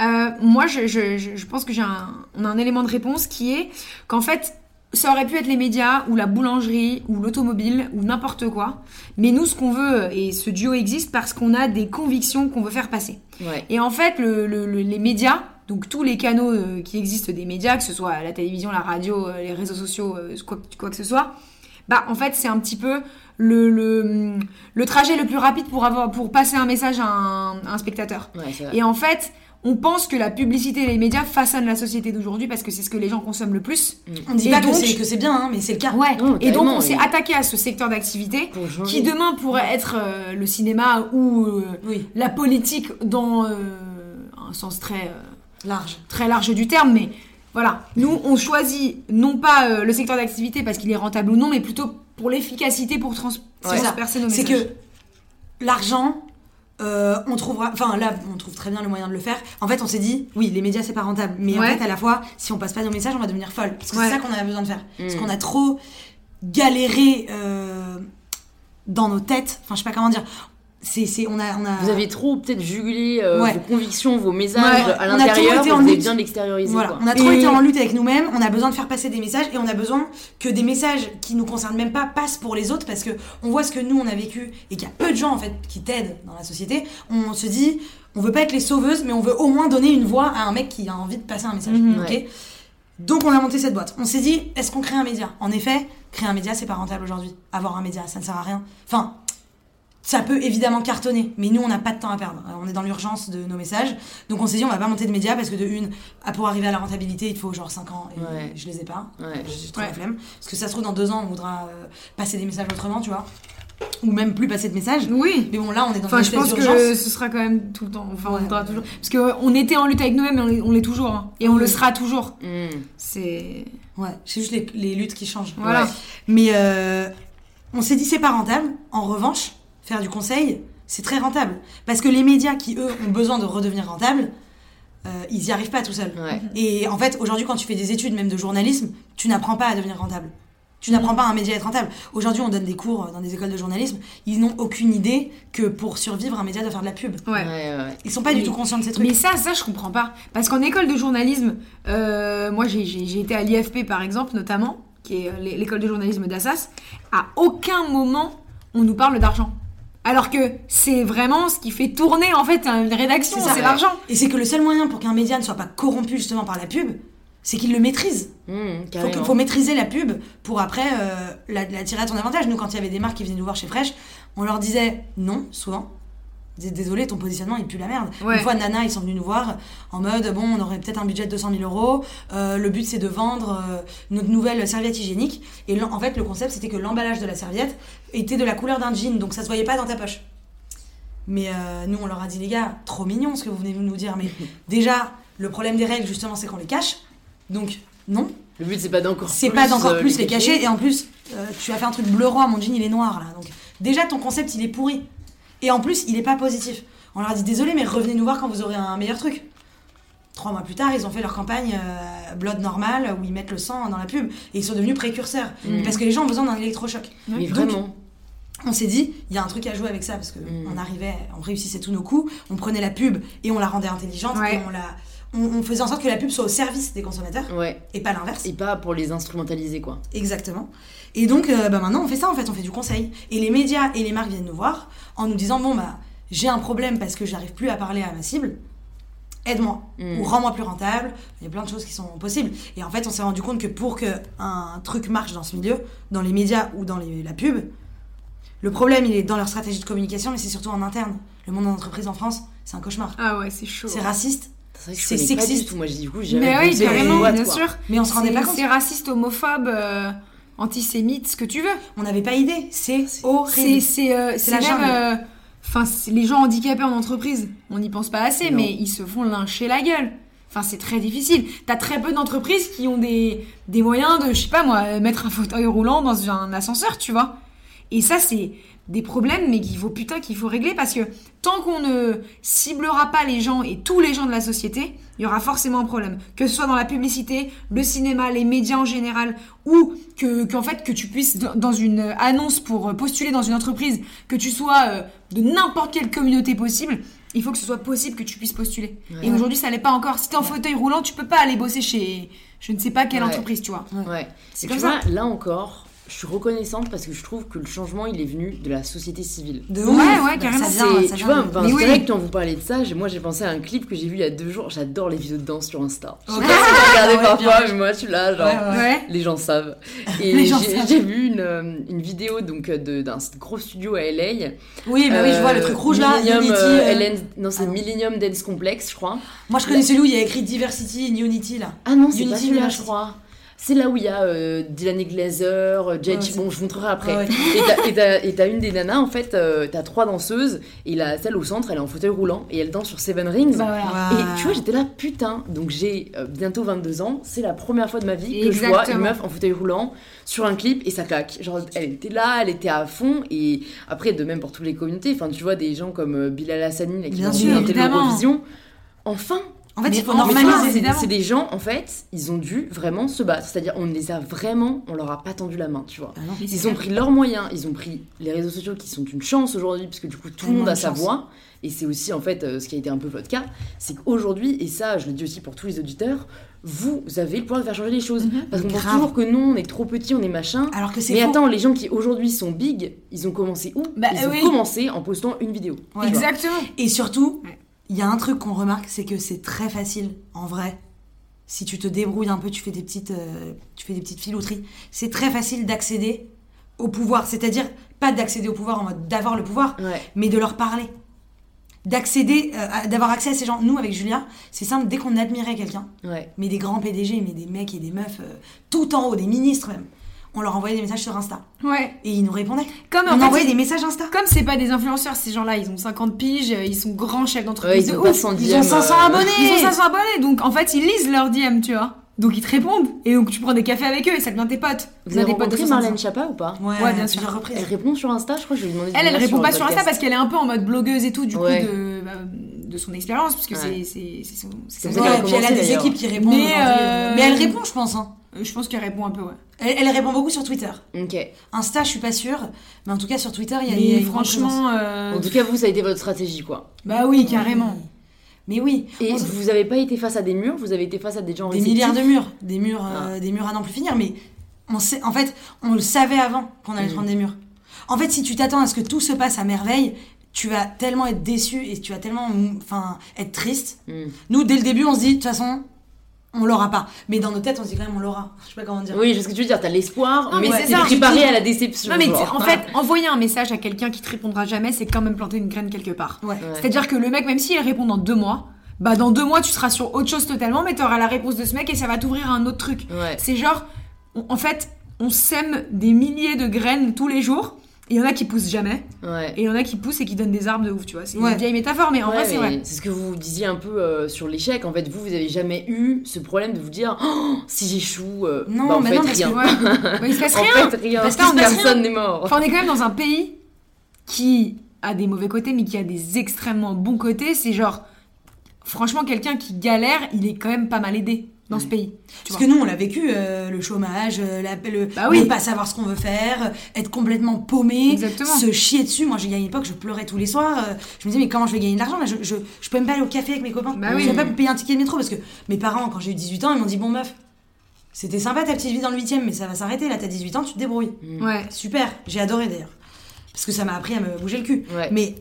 Euh, moi, je, je, je, je pense que j'ai un, on a un élément de réponse qui est qu'en fait, ça aurait pu être les médias ou la boulangerie ou l'automobile ou n'importe quoi. Mais nous, ce qu'on veut, et ce duo existe parce qu'on a des convictions qu'on veut faire passer. Ouais. Et en fait, le, le- le- les médias, donc tous les canaux euh, qui existent des médias, que ce soit la télévision, la radio, euh, les réseaux sociaux, euh, quoi, quoi que ce soit, bah en fait c'est un petit peu le, le, le trajet le plus rapide pour, avoir, pour passer un message à un, à un spectateur. Ouais. Et en fait, on pense que la publicité et les médias façonnent la société d'aujourd'hui parce que c'est ce que les gens consomment le plus. On dit Et pas donc- que c'est que c'est bien, hein, mais c'est le cas. Ouais. Non, et donc on s'est oui. attaqué à ce secteur d'activité qui demain pourrait être euh, le cinéma ou euh, Oui, la politique dans euh, un sens très euh, large. très large du terme, mais voilà. Nous, on choisit non pas euh, le secteur d'activité parce qu'il est rentable ou non, mais plutôt pour l'efficacité pour trans C'est ça. transpercer nos C'est messages. que l'argent, euh, on trouvera. Enfin, là, on trouve très bien le moyen de le faire. En fait, on s'est dit, oui, les médias, c'est pas rentable. Mais en fait, à la fois, si on passe pas nos messages, on va devenir folle. Parce que Ouais. c'est ça qu'on a besoin de faire. Parce Mm. qu'on a trop galéré euh, dans nos têtes. Enfin, je sais pas comment dire. C'est, c'est, on a, on a. Vous avez trop peut-être jugulé euh, Ouais. vos convictions, vos messages Ouais, à on a l'intérieur, trop été vous en avez lutte. bien l'extérioriser. Voilà, on a trop Et- été en lutte avec nous-mêmes, on a besoin de faire passer des messages et on a besoin que des messages qui nous concernent même pas passent pour les autres parce que on voit ce que nous on a vécu et qu'il y a peu de gens en fait qui t'aident dans la société. On se dit, on veut pas être les sauveuses, mais on veut au moins donner une voix à un mec qui a envie de passer un message. Mhm. Ouais. Donc on a monté cette boîte. On s'est dit, est-ce qu'on crée un média? En effet, créer un média c'est pas rentable aujourd'hui. Avoir un média, ça ne sert à rien. Enfin, ça peut évidemment cartonner, mais nous on n'a pas de temps à perdre. Euh, On est dans l'urgence de nos messages, donc on s'est dit on va pas monter de médias parce que de une, à- pour arriver à la rentabilité, il te faut genre 5 ans et Ouais. je les ai pas. Ouais. J'ai trop Ouais. la flemme. Parce que ça se trouve dans deux ans on voudra euh, passer des messages autrement, tu vois, ou même plus passer de messages. Oui. Mais bon là on est dans Enfin, une je pense que ce sera quand même tout le temps. Enfin, on Ouais. toujours. Parce qu'on était en lutte avec nous-mêmes, mais on l'est- toujours. hein. Et on le sera toujours. Hmm. C'est. Ouais, c'est juste les, les luttes qui changent. Voilà. Ouais. Mais euh, on s'est dit c'est pas rentable. En revanche, faire du conseil, c'est très rentable. Parce que les médias qui, eux, ont besoin de redevenir rentables, euh, ils y arrivent pas tout seuls. Ouais. Et en fait, aujourd'hui, quand tu fais des études, même de journalisme, tu n'apprends pas à devenir rentable. Tu n'apprends pas à un média à être rentable. Aujourd'hui, on donne des cours dans des écoles de journalisme. Ils n'ont aucune idée que pour survivre, un média doit faire de la pub. Ouais. Ouais, ouais, ouais. Ils sont pas du tout conscients de ces trucs. Mais ça, ça, je comprends pas. Parce qu'en école de journalisme, euh, moi, j'ai- été à l'IFP, par exemple, notamment, qui est euh, l'é- l'école de journalisme d'Assas. À aucun moment, on nous parle d'argent. Alors que c'est vraiment ce qui fait tourner, en fait, une rédaction, C'est ça. c'est l'argent. Et c'est que le seul moyen pour qu'un média ne soit pas corrompu justement par la pub, c'est qu'il le maîtrise. Faut, que- carrément. faut maîtriser la pub pour après euh, la, la tirer à ton avantage. Nous, quand il y avait des marques qui venaient nous voir chez Fresh, on leur disait non, souvent. Désolé, ton positionnement il pue la merde. Ouais. Une fois, Nana, ils sont venus nous voir en mode bon, on aurait peut-être un budget de 200 000 euros. euh, le but c'est de vendre euh, notre nouvelle serviette hygiénique. Et en fait, le concept c'était que l'emballage de la serviette était de la couleur d'un jean, donc ça se voyait pas dans ta poche. Mais euh, nous, on leur a dit les gars, trop mignon ce que vous venez nous dire. Mais [LAUGHS] déjà, le problème des règles justement, c'est qu'on les cache. Donc non, Le but, c'est pas d'encore c'est pas d'encore plus les cacher et en plus tu as fait un truc bleu roi mon jean il est noir là donc déjà ton concept il est pourri et en plus il est pas positif on leur a dit désolé mais revenez nous voir quand vous aurez un meilleur truc trois mois plus tard ils ont fait leur campagne euh, blood normal où ils mettent le sang dans la pub et ils sont devenus précurseurs Mm. parce que les gens ont besoin d'un électrochoc Mais Donc, vraiment. on s'est dit il y a un truc à jouer avec ça parce que Mm. on arrivait on réussissait tous nos coups on prenait la pub et on la rendait intelligente Ouais. et on la on, on faisait en sorte que la pub soit au service des consommateurs Ouais. et pas l'inverse Et pas pour les instrumentaliser, quoi. Exactement. Et donc, euh, bah, maintenant, on fait ça, en fait, on fait du conseil. Et les médias et les marques viennent nous voir en nous disant, bon, bah, j'ai un problème parce que j'arrive plus à parler à ma cible. Aide-moi. Mm. Ou rends-moi plus rentable. Il y a plein de choses qui sont possibles. Et en fait, on s'est rendu compte que pour que un truc marche dans ce milieu, dans les médias ou dans les- la pub, le problème, il est dans leur stratégie de communication, mais c'est surtout en interne. Le monde de l'entreprise en France, c'est un cauchemar. Ah ouais, c'est chaud. C'est raciste, C'est connais pas sexiste. du tout. Moi, j'ai du coup, Mais oui, carrément, bien sûr. mais on se rendait pas compte. C'est raciste, homophobe, euh, antisémite, ce que tu veux. On n'avait pas idée. C'est horrible. c'est euh, C'est la même, euh, Enfin, les gens handicapés en entreprise, on n'y pense pas assez, Non. mais ils se font lyncher la gueule. Enfin, c'est très difficile. T'as très peu d'entreprises qui ont des, des moyens de, je sais pas moi, mettre un fauteuil roulant dans un ascenseur, tu vois. Et ça, c'est des problèmes, mais qu'il faut putain qu'il faut régler parce que tant qu'on ne ciblera pas les gens et tous les gens de la société, il y aura forcément un problème. Que ce soit dans la publicité, le cinéma, les médias en général, ou que qu'en fait que tu puisses dans une annonce pour postuler dans une entreprise, que tu sois euh, de n'importe quelle communauté possible. Il faut que ce soit possible que tu puisses postuler. Ouais. Et aujourd'hui, ça l'est pas encore. Si t'es en fauteuil roulant, tu peux pas aller bosser chez je ne sais pas quelle Ouais. entreprise, tu vois. Ouais. C'est comme tu ça. vois, là encore, je suis reconnaissante parce que je trouve que le changement, il est venu de la société civile. De Ouais, ouf. ouais, Bah, carrément. Ça vient, ça tu vois, Mais c'est vrai que quand vous parlez de ça, moi j'ai pensé à un clip que j'ai vu il y a deux jours. J'adore les vidéos de danse sur Insta. Je sais pas si Ouais, parfois, bien. mais moi je suis là, genre. Ouais, ouais. Les gens savent. [LAUGHS] Et j'ai vu une, euh, une vidéo donc euh, d'un gros studio à LA. Oui, bah oui, je vois le truc rouge là. Millennium, Unity, euh, euh, LN non, c'est ah. Millennium Dance Complex, je crois. Moi je connais celui où il y a écrit Diversity in Unity là. Ah non, c'est pas celui-là, je crois. C'est là où il y a euh, Dylan Glazer, euh, c'est- Bon, je vous montrerai après. Ouais. [LAUGHS] Et t'as- une des nanas, en fait, euh, t'as trois danseuses, et la, celle au centre, elle est en fauteuil roulant, et elle danse sur Seven Rings. Bah. Et tu vois, j'étais là, putain, donc j'ai euh, bientôt 22 ans, c'est la première fois de ma vie que je vois une meuf en fauteuil roulant sur un clip et ça claque. Genre, elle était là, elle était à fond, et après, de même pour toutes les communautés, enfin, tu vois, des gens comme euh, Bilal Hassani, là, qui Bien dansent sûr, l'Eurovision. Enfin, En fait, Mais il faut normaliser. c'est- des gens, en fait, ils ont dû vraiment se battre. C'est-à-dire, on les a vraiment, on leur a pas tendu la main, tu vois. Ah non. Ils ont pris leurs moyens, ils ont pris les réseaux sociaux qui sont une chance aujourd'hui, puisque du coup tout le monde a sa chance. voix. Et c'est aussi en fait euh, ce qui a été un peu votre cas, c'est qu'aujourd'hui, et ça je le dis aussi pour tous les auditeurs, vous avez le pouvoir de faire changer les choses. Mhm. Parce qu'on pense toujours que non, on est trop petit, on est machin. Alors que c'est Mais faux. attends, les gens qui aujourd'hui sont big, ils ont commencé où? Bah, Ils ont oui. commencé en postant une vidéo. Ouais. Exactement. Et surtout, Ouais. Il y a un truc qu'on remarque, c'est que c'est très facile, en vrai. Si tu te débrouilles un peu, tu fais des petites, euh, tu fais des petites filouteries. C'est très facile d'accéder au pouvoir. C'est-à-dire pas d'accéder au pouvoir en mode d'avoir le pouvoir, Ouais. mais de leur parler. D'accéder, euh, d'avoir accès à ces gens. Nous, avec Julia, c'est simple, dès qu'on admirait quelqu'un, Ouais. mais des grands PDG, mais des mecs et des meufs, euh, tout en haut, des ministres même, on leur envoyait des messages sur Insta. Ouais. Et ils nous répondaient. Comme on en fait, envoyait des messages Insta. Comme c'est pas des influenceurs, ces gens-là, ils ont 50 piges, euh, ils sont grands chefs Ouais, d'entreprise. ils de ont pas ouf. 100 Ils ont 500 euh, abonnés. Ils ont 500 [LAUGHS] abonnés, donc en fait, ils lisent leurs DM, tu vois. Donc ils te répondent. Et donc tu prends des cafés avec eux et ça devient tes potes. Vous avez des potes de rencontré 60 ans. Marlène Chapa ou pas Ouais, Ouais, bien sûr. Elle répond sur Insta, je crois que je lui ai demandé de Elle, elle répond pas sur Insta parce qu'elle est un peu en mode blogueuse et tout, du Ouais. coup, de, bah, de son expérience, puisque Ouais. c'est- c'est c'est son- Ouais, et puis elle a des équipes qui répondent. Mais, euh, Mais elle répond, je pense. hein. Euh, Je pense qu'elle répond un peu, ouais. Elle, elle répond beaucoup sur Twitter. Ok. Insta, je suis pas sûre. Mais en tout cas, sur Twitter, il y a, il y a Mais une franchement, euh, En tout cas, vous, ça a été votre stratégie, quoi. bah oui, carrément. Mais oui, Et on- vous avez pas été face à des murs, vous avez été face à des gens des réceptifs? milliards de murs, des murs, Ah. euh, des murs à n'en plus finir. Mais on sait, en fait, on le savait avant qu'on allait Mhm. prendre des murs. En fait, si tu t'attends à ce que tout se passe à merveille, tu vas tellement être déçu et tu vas tellement, enfin, être triste. Hmm. Nous, dès le début, on se dit, de toute façon, on l'aura pas. Mais dans nos têtes, on se dit quand même, on l'aura. Je sais pas comment dire. Oui, je sais ce que tu veux dire, t'as l'espoir, mais mais c'est préparé à la déception. Non, mais en fait, envoyer un message à quelqu'un qui te répondra jamais, c'est quand même planter une graine quelque part. Ouais. Ouais. C'est-à-dire que le mec, même s'il répond dans deux mois, bah dans deux mois, tu seras sur autre chose totalement, mais t'auras la réponse de ce mec et ça va t'ouvrir à un autre truc. Ouais. C'est genre, on- en fait, on sème des milliers de graines tous les jours. Il y en a qui poussent jamais, Ouais. et il y en a qui poussent et qui donnent des arbres de ouf, tu vois. C'est Ouais. une vieille métaphore, mais en Ouais, vrai, c'est vrai. C'est ce que vous disiez un peu euh, sur l'échec. En fait, vous, vous avez jamais eu ce problème de vous dire Oh, si j'échoue, euh, Non, bah, en mais fait, non, parce que- rien. Ouais. [LAUGHS] Bah, il se passe En rien. fait, rien. Parce qu'en [LAUGHS] personne n'est mort. Enfin, on est quand même dans un pays qui a des mauvais côtés, mais qui a des extrêmement bons côtés. C'est genre, franchement, quelqu'un qui galère, il est quand même pas mal aidé dans ce pays. Parce vois. que nous, on l'a vécu, euh, le chômage, euh, la, le Bah oui. ne pas savoir ce qu'on veut faire, euh, être complètement paumé, Exactement. se chier dessus. Moi, j'ai gagné une époque, je pleurais tous les soirs. euh, je me disais, mais comment je vais gagner de l'argent je, je, je peux même pas aller au café avec mes copains. Bah je oui. vais pas me payer un ticket de métro parce que mes parents, quand j'ai eu 18 ans, ils m'ont dit, bon meuf, c'était sympa ta petite vie dans le 8 mais ça va s'arrêter là, t'as 18 ans, tu te débrouilles. Ouais. Super, j'ai adoré d'ailleurs. Parce que ça m'a appris à me bouger le cul. Ouais. Mais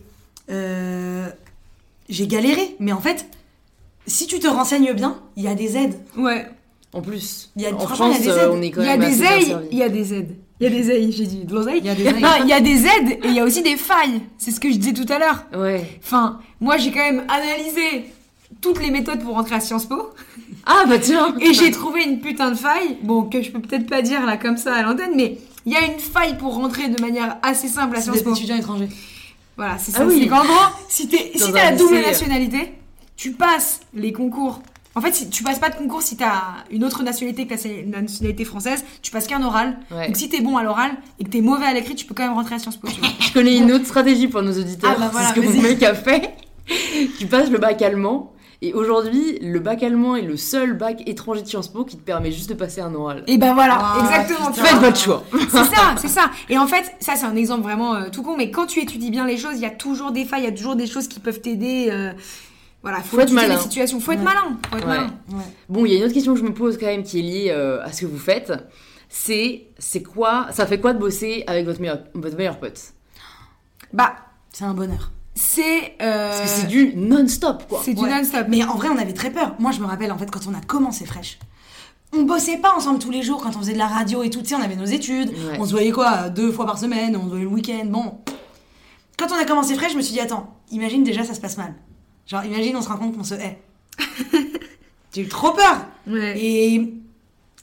euh, j'ai galéré. Mais en fait, si tu te renseignes bien, il y a des aides. Ouais. En plus, Il y a- en franchement, il y a France, des euh, aides. on est quand Il y a même des assez bien aides, servi. il y a des aides. Il y a des aides, j'ai dit de l'oseille. Il y a des. Non, il y a des aides et il y a aussi des failles. C'est ce que je disais tout à l'heure. Ouais. Enfin, moi j'ai quand même analysé toutes les méthodes pour rentrer à Sciences Po Ah bah tiens et j'ai trouvé une putain de faille. Bon, que je peux peut-être pas dire là comme ça à l'antenne, mais il y a une faille pour rentrer de manière assez simple à Sciences Po. étudiant étranger. Voilà, c'est Ah ça. oui. C'est qu'en gros, si t'es si la double nationalité, tu passes les concours. En fait, si tu passes pas de concours si t'as une autre nationalité que la nationalité française, tu passes qu'un oral. Ouais. Donc si t'es bon à l'oral et que t'es mauvais à l'écrit, tu peux quand même rentrer à Sciences Po. Tu vois. [LAUGHS] Je connais une autre stratégie pour nos auditeurs. Ah bah voilà, c'est ce que mon mec a fait. [LAUGHS] tu passes le bac allemand. Et aujourd'hui, le bac allemand est le seul bac étranger de Sciences Po qui te permet juste de passer un oral. et ben voilà, Ah, exactement. tu putain. Faites votre choix. [LAUGHS] C'est ça, c'est ça. Et en fait, ça c'est un exemple vraiment euh, tout con, mais quand tu étudies bien les choses, il y a toujours des failles, il y a toujours des choses qui peuvent t'aider. euh, voilà, faut, Faut être malin. les situations, faut être Ouais. malin, faut être Ouais. malin. Ouais. Bon, il y a une autre question que je me pose quand même qui est liée euh, à ce que vous faites. C'est, c'est quoi, ça fait quoi de bosser avec votre meilleur, votre meilleur pote? Bah, C'est un bonheur. c'est euh, Parce que c'est du non-stop, quoi. c'est du non-stop. Mais en vrai, on avait très peur. Moi, je me rappelle, en fait, quand on a commencé Fresh, on bossait pas ensemble tous les jours quand on faisait de la radio et tout. Tu sais, on avait nos études. Ouais. On se voyait quoi Deux fois par semaine, on se voyait le week-end. Bon. Quand on a commencé Fresh, je me suis dit, attends, imagine déjà, ça se passe mal. Genre, imagine, on se rend compte qu'on se hait. [LAUGHS] J'ai eu trop peur. Ouais. Et.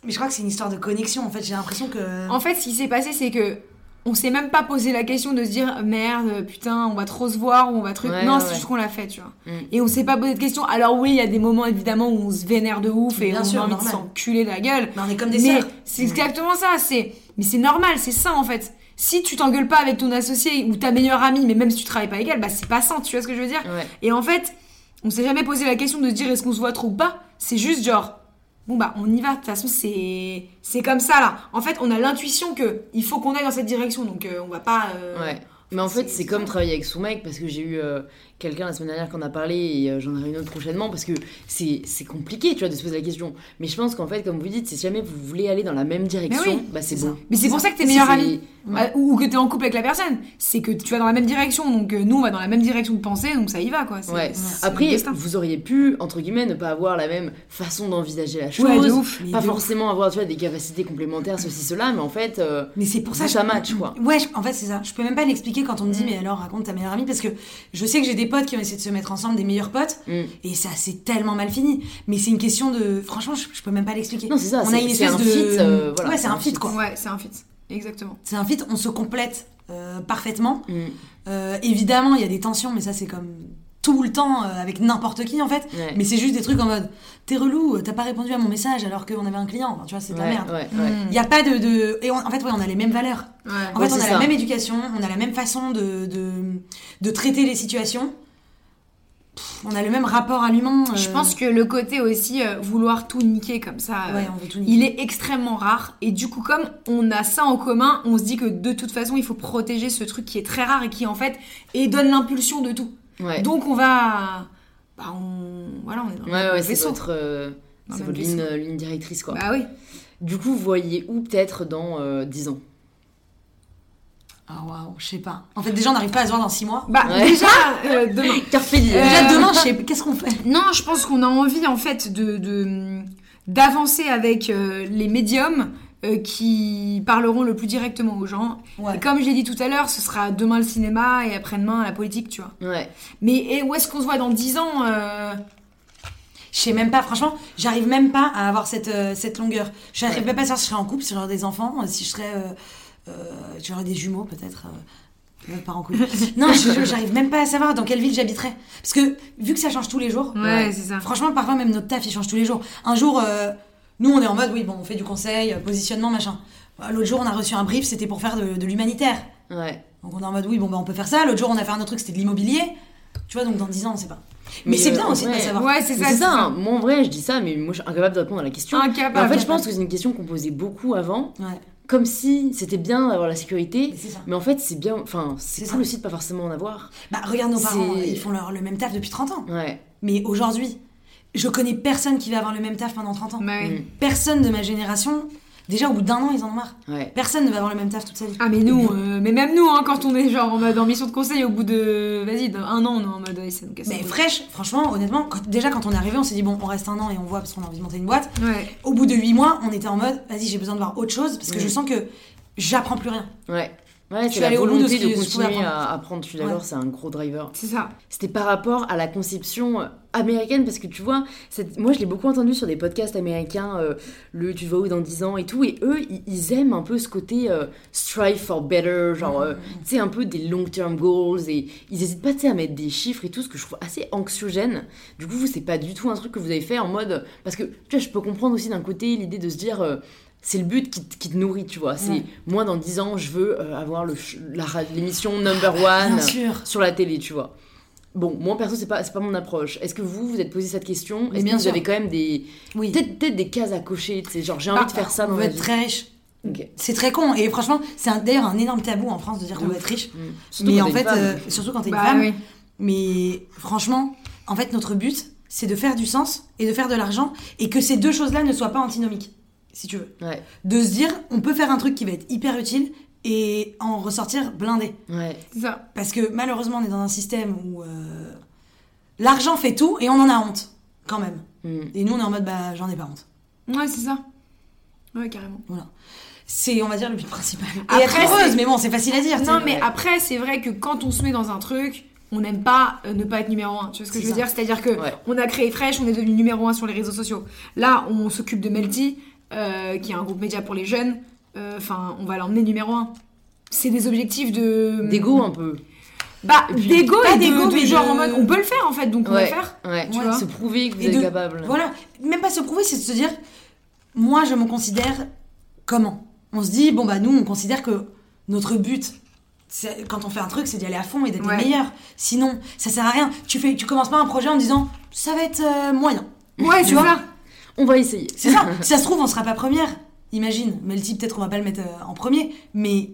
Mais je crois que c'est une histoire de connexion, en fait. J'ai l'impression que. En fait, ce qui s'est passé, c'est que on s'est même pas posé la question de se dire merde, putain, on va trop se voir ou on va truc. Ouais, non, ouais, c'est ouais. juste qu'on l'a fait, tu vois. Mm. Et on s'est pas posé de questions. Alors oui, il y a des moments évidemment où on se vénère de ouf et Bien on sûr, a envie normal. de s'enculer de la gueule. Mais on est comme des Mais c'est exactement ça. C'est mais c'est normal, c'est ça en fait. Si tu t'engueules pas avec ton associé ou ta meilleure amie, mais même si tu travailles pas avec elle, bah c'est pas ça. Tu vois ce que je veux dire Ouais. Et en fait, on s'est jamais posé la question de se dire est-ce qu'on se voit trop ou pas? C'est juste genre bon bah on y va. De toute façon c'est c'est comme ça là. En fait, on a l'intuition que il faut qu'on aille dans cette direction, donc euh, on va pas. euh, Ouais. Mais en fait, c'est- c'est comme travailler avec son mec parce que j'ai eu euh, quelqu'un la semaine dernière qui en a parlé et euh, j'en aurai une autre prochainement parce que c'est c'est compliqué, tu vois, de se poser la question. Mais je pense qu'en fait, comme vous dites, si jamais vous voulez aller dans la même direction, oui, bah c'est bon. ça. Mais c'est pour ça que t'es meilleur ami. Ou que t'es en couple avec la personne. C'est que tu vas dans la même direction. Donc euh, nous, on va dans la même direction de pensée, donc ça y va, quoi. Ouais. Après, vous auriez pu, entre guillemets, ne pas avoir la même façon d'envisager la chose. Ouais, de ouf. Mais Pas ouf. forcément avoir, tu vois, des capacités complémentaires, ceci, cela, mais en fait, euh, Mais c'est pour ça ça match, quoi. Ouais, en fait, c'est ça. Je peux même pas l'expliquer quand on me dit, Mm. mais alors raconte ta meilleure amie, parce que je sais que j'ai des potes qui ont essayé de se mettre ensemble, des meilleurs potes, mm. et ça c'est tellement mal fini. Mais c'est une question de. Franchement, je, je peux même pas l'expliquer. non, c'est ça, On a une espèce un de. fit. euh, voilà, ouais, c'est un fit, quoi. Ouais, c'est un fit. Exactement. C'est un fit, on se complète euh, parfaitement. Mm. Euh, évidemment, il y a des tensions, mais ça c'est comme tout le temps euh, avec n'importe qui en fait. Ouais. Mais c'est juste des trucs en mode t'es relou, t'as pas répondu à mon message alors qu'on avait un client. Enfin, tu vois, c'est ta Ouais, merde. ouais, Mm. ouais. Il y a pas de, de... et on- en fait ouais, on a les mêmes valeurs. Ouais. En Ouais, fait, on a ça. la même éducation, on a la même façon de, de, de traiter les situations. Pff, On a le même rapport à l'humain. euh, Je pense que le côté aussi euh, vouloir tout niquer comme ça, euh, Ouais, on veut tout niquer. il est extrêmement rare. Et du coup, comme on a ça en commun, on se dit que de toute façon, il faut protéger ce truc qui est très rare et qui en fait et donne l'impulsion de tout. Ouais. Donc on va, bah on, voilà, on est dans le Ouais, ouais, c'est votre, euh, votre ligne, euh, ligne directrice, quoi. Bah oui. Du coup, vous voyez où peut-être dans euh, 10 ans? Ah waouh, je sais pas. En fait, déjà, on n'arrive pas à se voir dans 6 mois. Bah Ouais. déjà [LAUGHS] euh, demain. [LAUGHS] Carpe diem. Euh, Déjà, demain, je sais [LAUGHS] qu'est-ce qu'on fait? Non, je pense qu'on a envie en fait de de- d'avancer avec euh, les médiums euh, qui parleront le plus directement aux gens. Ouais. Et comme je l'ai dit tout à l'heure, ce sera demain le cinéma et après-demain la politique, tu vois. Ouais. Mais et où est-ce qu'on se voit dans 10 ans euh, Je sais même pas, franchement, j'arrive même pas à avoir cette, euh, cette longueur. J'arrive Ouais. même pas à savoir si je serais en couple, si j'aurais des enfants, euh, si je serais. Euh, j'aurais des jumeaux peut-être. Pas en couple. [LAUGHS] non, j'arrive même pas à savoir dans quelle ville j'habiterais. Parce que vu que ça change tous les jours, Ouais, ça. franchement, parfois même notre taf il change tous les jours. Un jour, nous on est en mode, oui, bon, on fait du conseil, euh, positionnement, machin. Euh, L'autre jour, on a reçu un brief, c'était pour faire de, de l'humanitaire. Ouais. Donc on est en mode, oui, bon, bah, on peut faire ça. L'autre jour, on a fait un autre truc, c'était de l'immobilier. Tu vois, donc dans 10 ans, on sait pas. Mais, Mais, c'est euh, bien aussi de ouais. pas savoir. Ouais, c'est ça. C'est ça, hein. moi en vrai je dis ça, mais moi je suis incapable de répondre à la question. Incapable. Mais en fait, je pense que c'est une question qu'on posait beaucoup avant, Ouais, comme si c'était bien d'avoir la sécurité, mais c'est ça. mais en fait c'est bien, enfin c'est cool ça. aussi de pas forcément en avoir. Bah, regarde nos parents, ils font leur, le même taf depuis 30 ans. Ouais. Mais aujourd'hui, je connais personne qui va avoir le même taf pendant 30 ans. Bah oui. Mm. Personne de ma génération, déjà au bout d'un an, ils en ont marre. Ouais. Personne ne va avoir le même taf toute sa vie. Ah mais nous, euh, mais même nous, hein, quand on est genre en mode en mission de conseil, au bout de, vas-y, d'un an, on est en mode, ouais, ça nous casse Mais fraîche, franchement, honnêtement, quand- déjà quand on est arrivé, on s'est dit bon, on reste un an et on voit parce qu'on a envie de monter une boîte. Ouais. Au bout de 8 mois, on était en mode vas-y, j'ai besoin de voir autre chose parce que Mm. je sens que j'apprends plus rien. Ouais. Ouais, c'est la bout de volonté ce de, continuer apprendre. à apprendre, je suis d'accord, Ouais. c'est un gros driver. C'est ça. C'était par rapport à la conception américaine, parce que tu vois, moi je l'ai beaucoup entendu sur des podcasts américains, euh, le tu vas où dans 10 ans et tout, et eux ils, ils aiment un peu ce côté euh, strive for better, genre, euh, tu sais, un peu des long-term goals, et ils hésitent pas à mettre des chiffres et tout, ce que je trouve assez anxiogène. Du coup, vous, c'est pas du tout un truc que vous avez fait en mode. Parce que tu vois, je peux comprendre aussi d'un côté l'idée de se dire. euh, c'est le but qui, te- qui te nourrit, tu vois. C'est moi dans 10 ans, je veux euh, avoir l'émission number one Bien sûr. sur la télé, tu vois. Bon, moi perso, c'est pas, c'est pas mon approche. Est-ce que vous, vous êtes posé cette question? Est-ce que bien vous sûr. avez quand même des. Oui. Peut-être des cases à cocher, tu sais, genre j'ai envie Bah, de faire ça on dans veut ma être vie. très riche. C'est très con et franchement, c'est un- d'ailleurs un énorme tabou en France de dire qu'on De veut être riche. Mm. Surtout Mais quand en t'es fait, une femme. euh, surtout quand t'es une Bah femme. oui. Mais franchement, en fait, notre but, c'est de faire du sens et de faire de l'argent et que ces deux choses-là ne soient pas antinomiques, si tu veux. Ouais, De se dire, on peut faire un truc qui va être hyper utile et en ressortir blindé. ouais. C'est ça. Parce que malheureusement, on est dans un système où euh, l'argent fait tout et on en a honte, quand même. Mm. Et nous, on est en mode, bah, j'en ai pas honte. Ouais, c'est ça. Ouais, carrément. C'est, on va dire, le but principal. Et Après, être heureuse, mais bon, c'est facile à dire. tu Non, mais ouais. après, c'est vrai que quand on se met dans un truc, on n'aime pas euh, ne pas être numéro un. Tu vois ce que je veux ça. dire? C'est-à-dire que Ouais. on a créé Fresh, on est devenu numéro un sur les réseaux sociaux. Là, on s'occupe de Melty, euh, qui est un groupe média pour les jeunes. Enfin, on va l'emmener numéro un. C'est des objectifs de D'égo un peu. Bah, Pas et de, d'égo, de mais genre de- en mode on peut le faire en fait, donc on va Ouais. le faire. Ouais, Tu vois se prouver que vous Et êtes de- capable. Voilà, même pas se prouver, c'est de se dire, moi je me considère comment? On se dit, bon bah nous on considère que notre but, quand on fait un truc, c'est d'y aller à fond et d'être Ouais. les meilleurs. Sinon, ça sert à rien. Tu fais, tu commences pas un projet en disant, ça va être euh, moyen. Ouais, Tu vois? ça. On va essayer. C'est ça. [LAUGHS] si ça se trouve, on sera pas première. Imagine, Melty, peut-être qu'on va pas le mettre euh, en premier, mais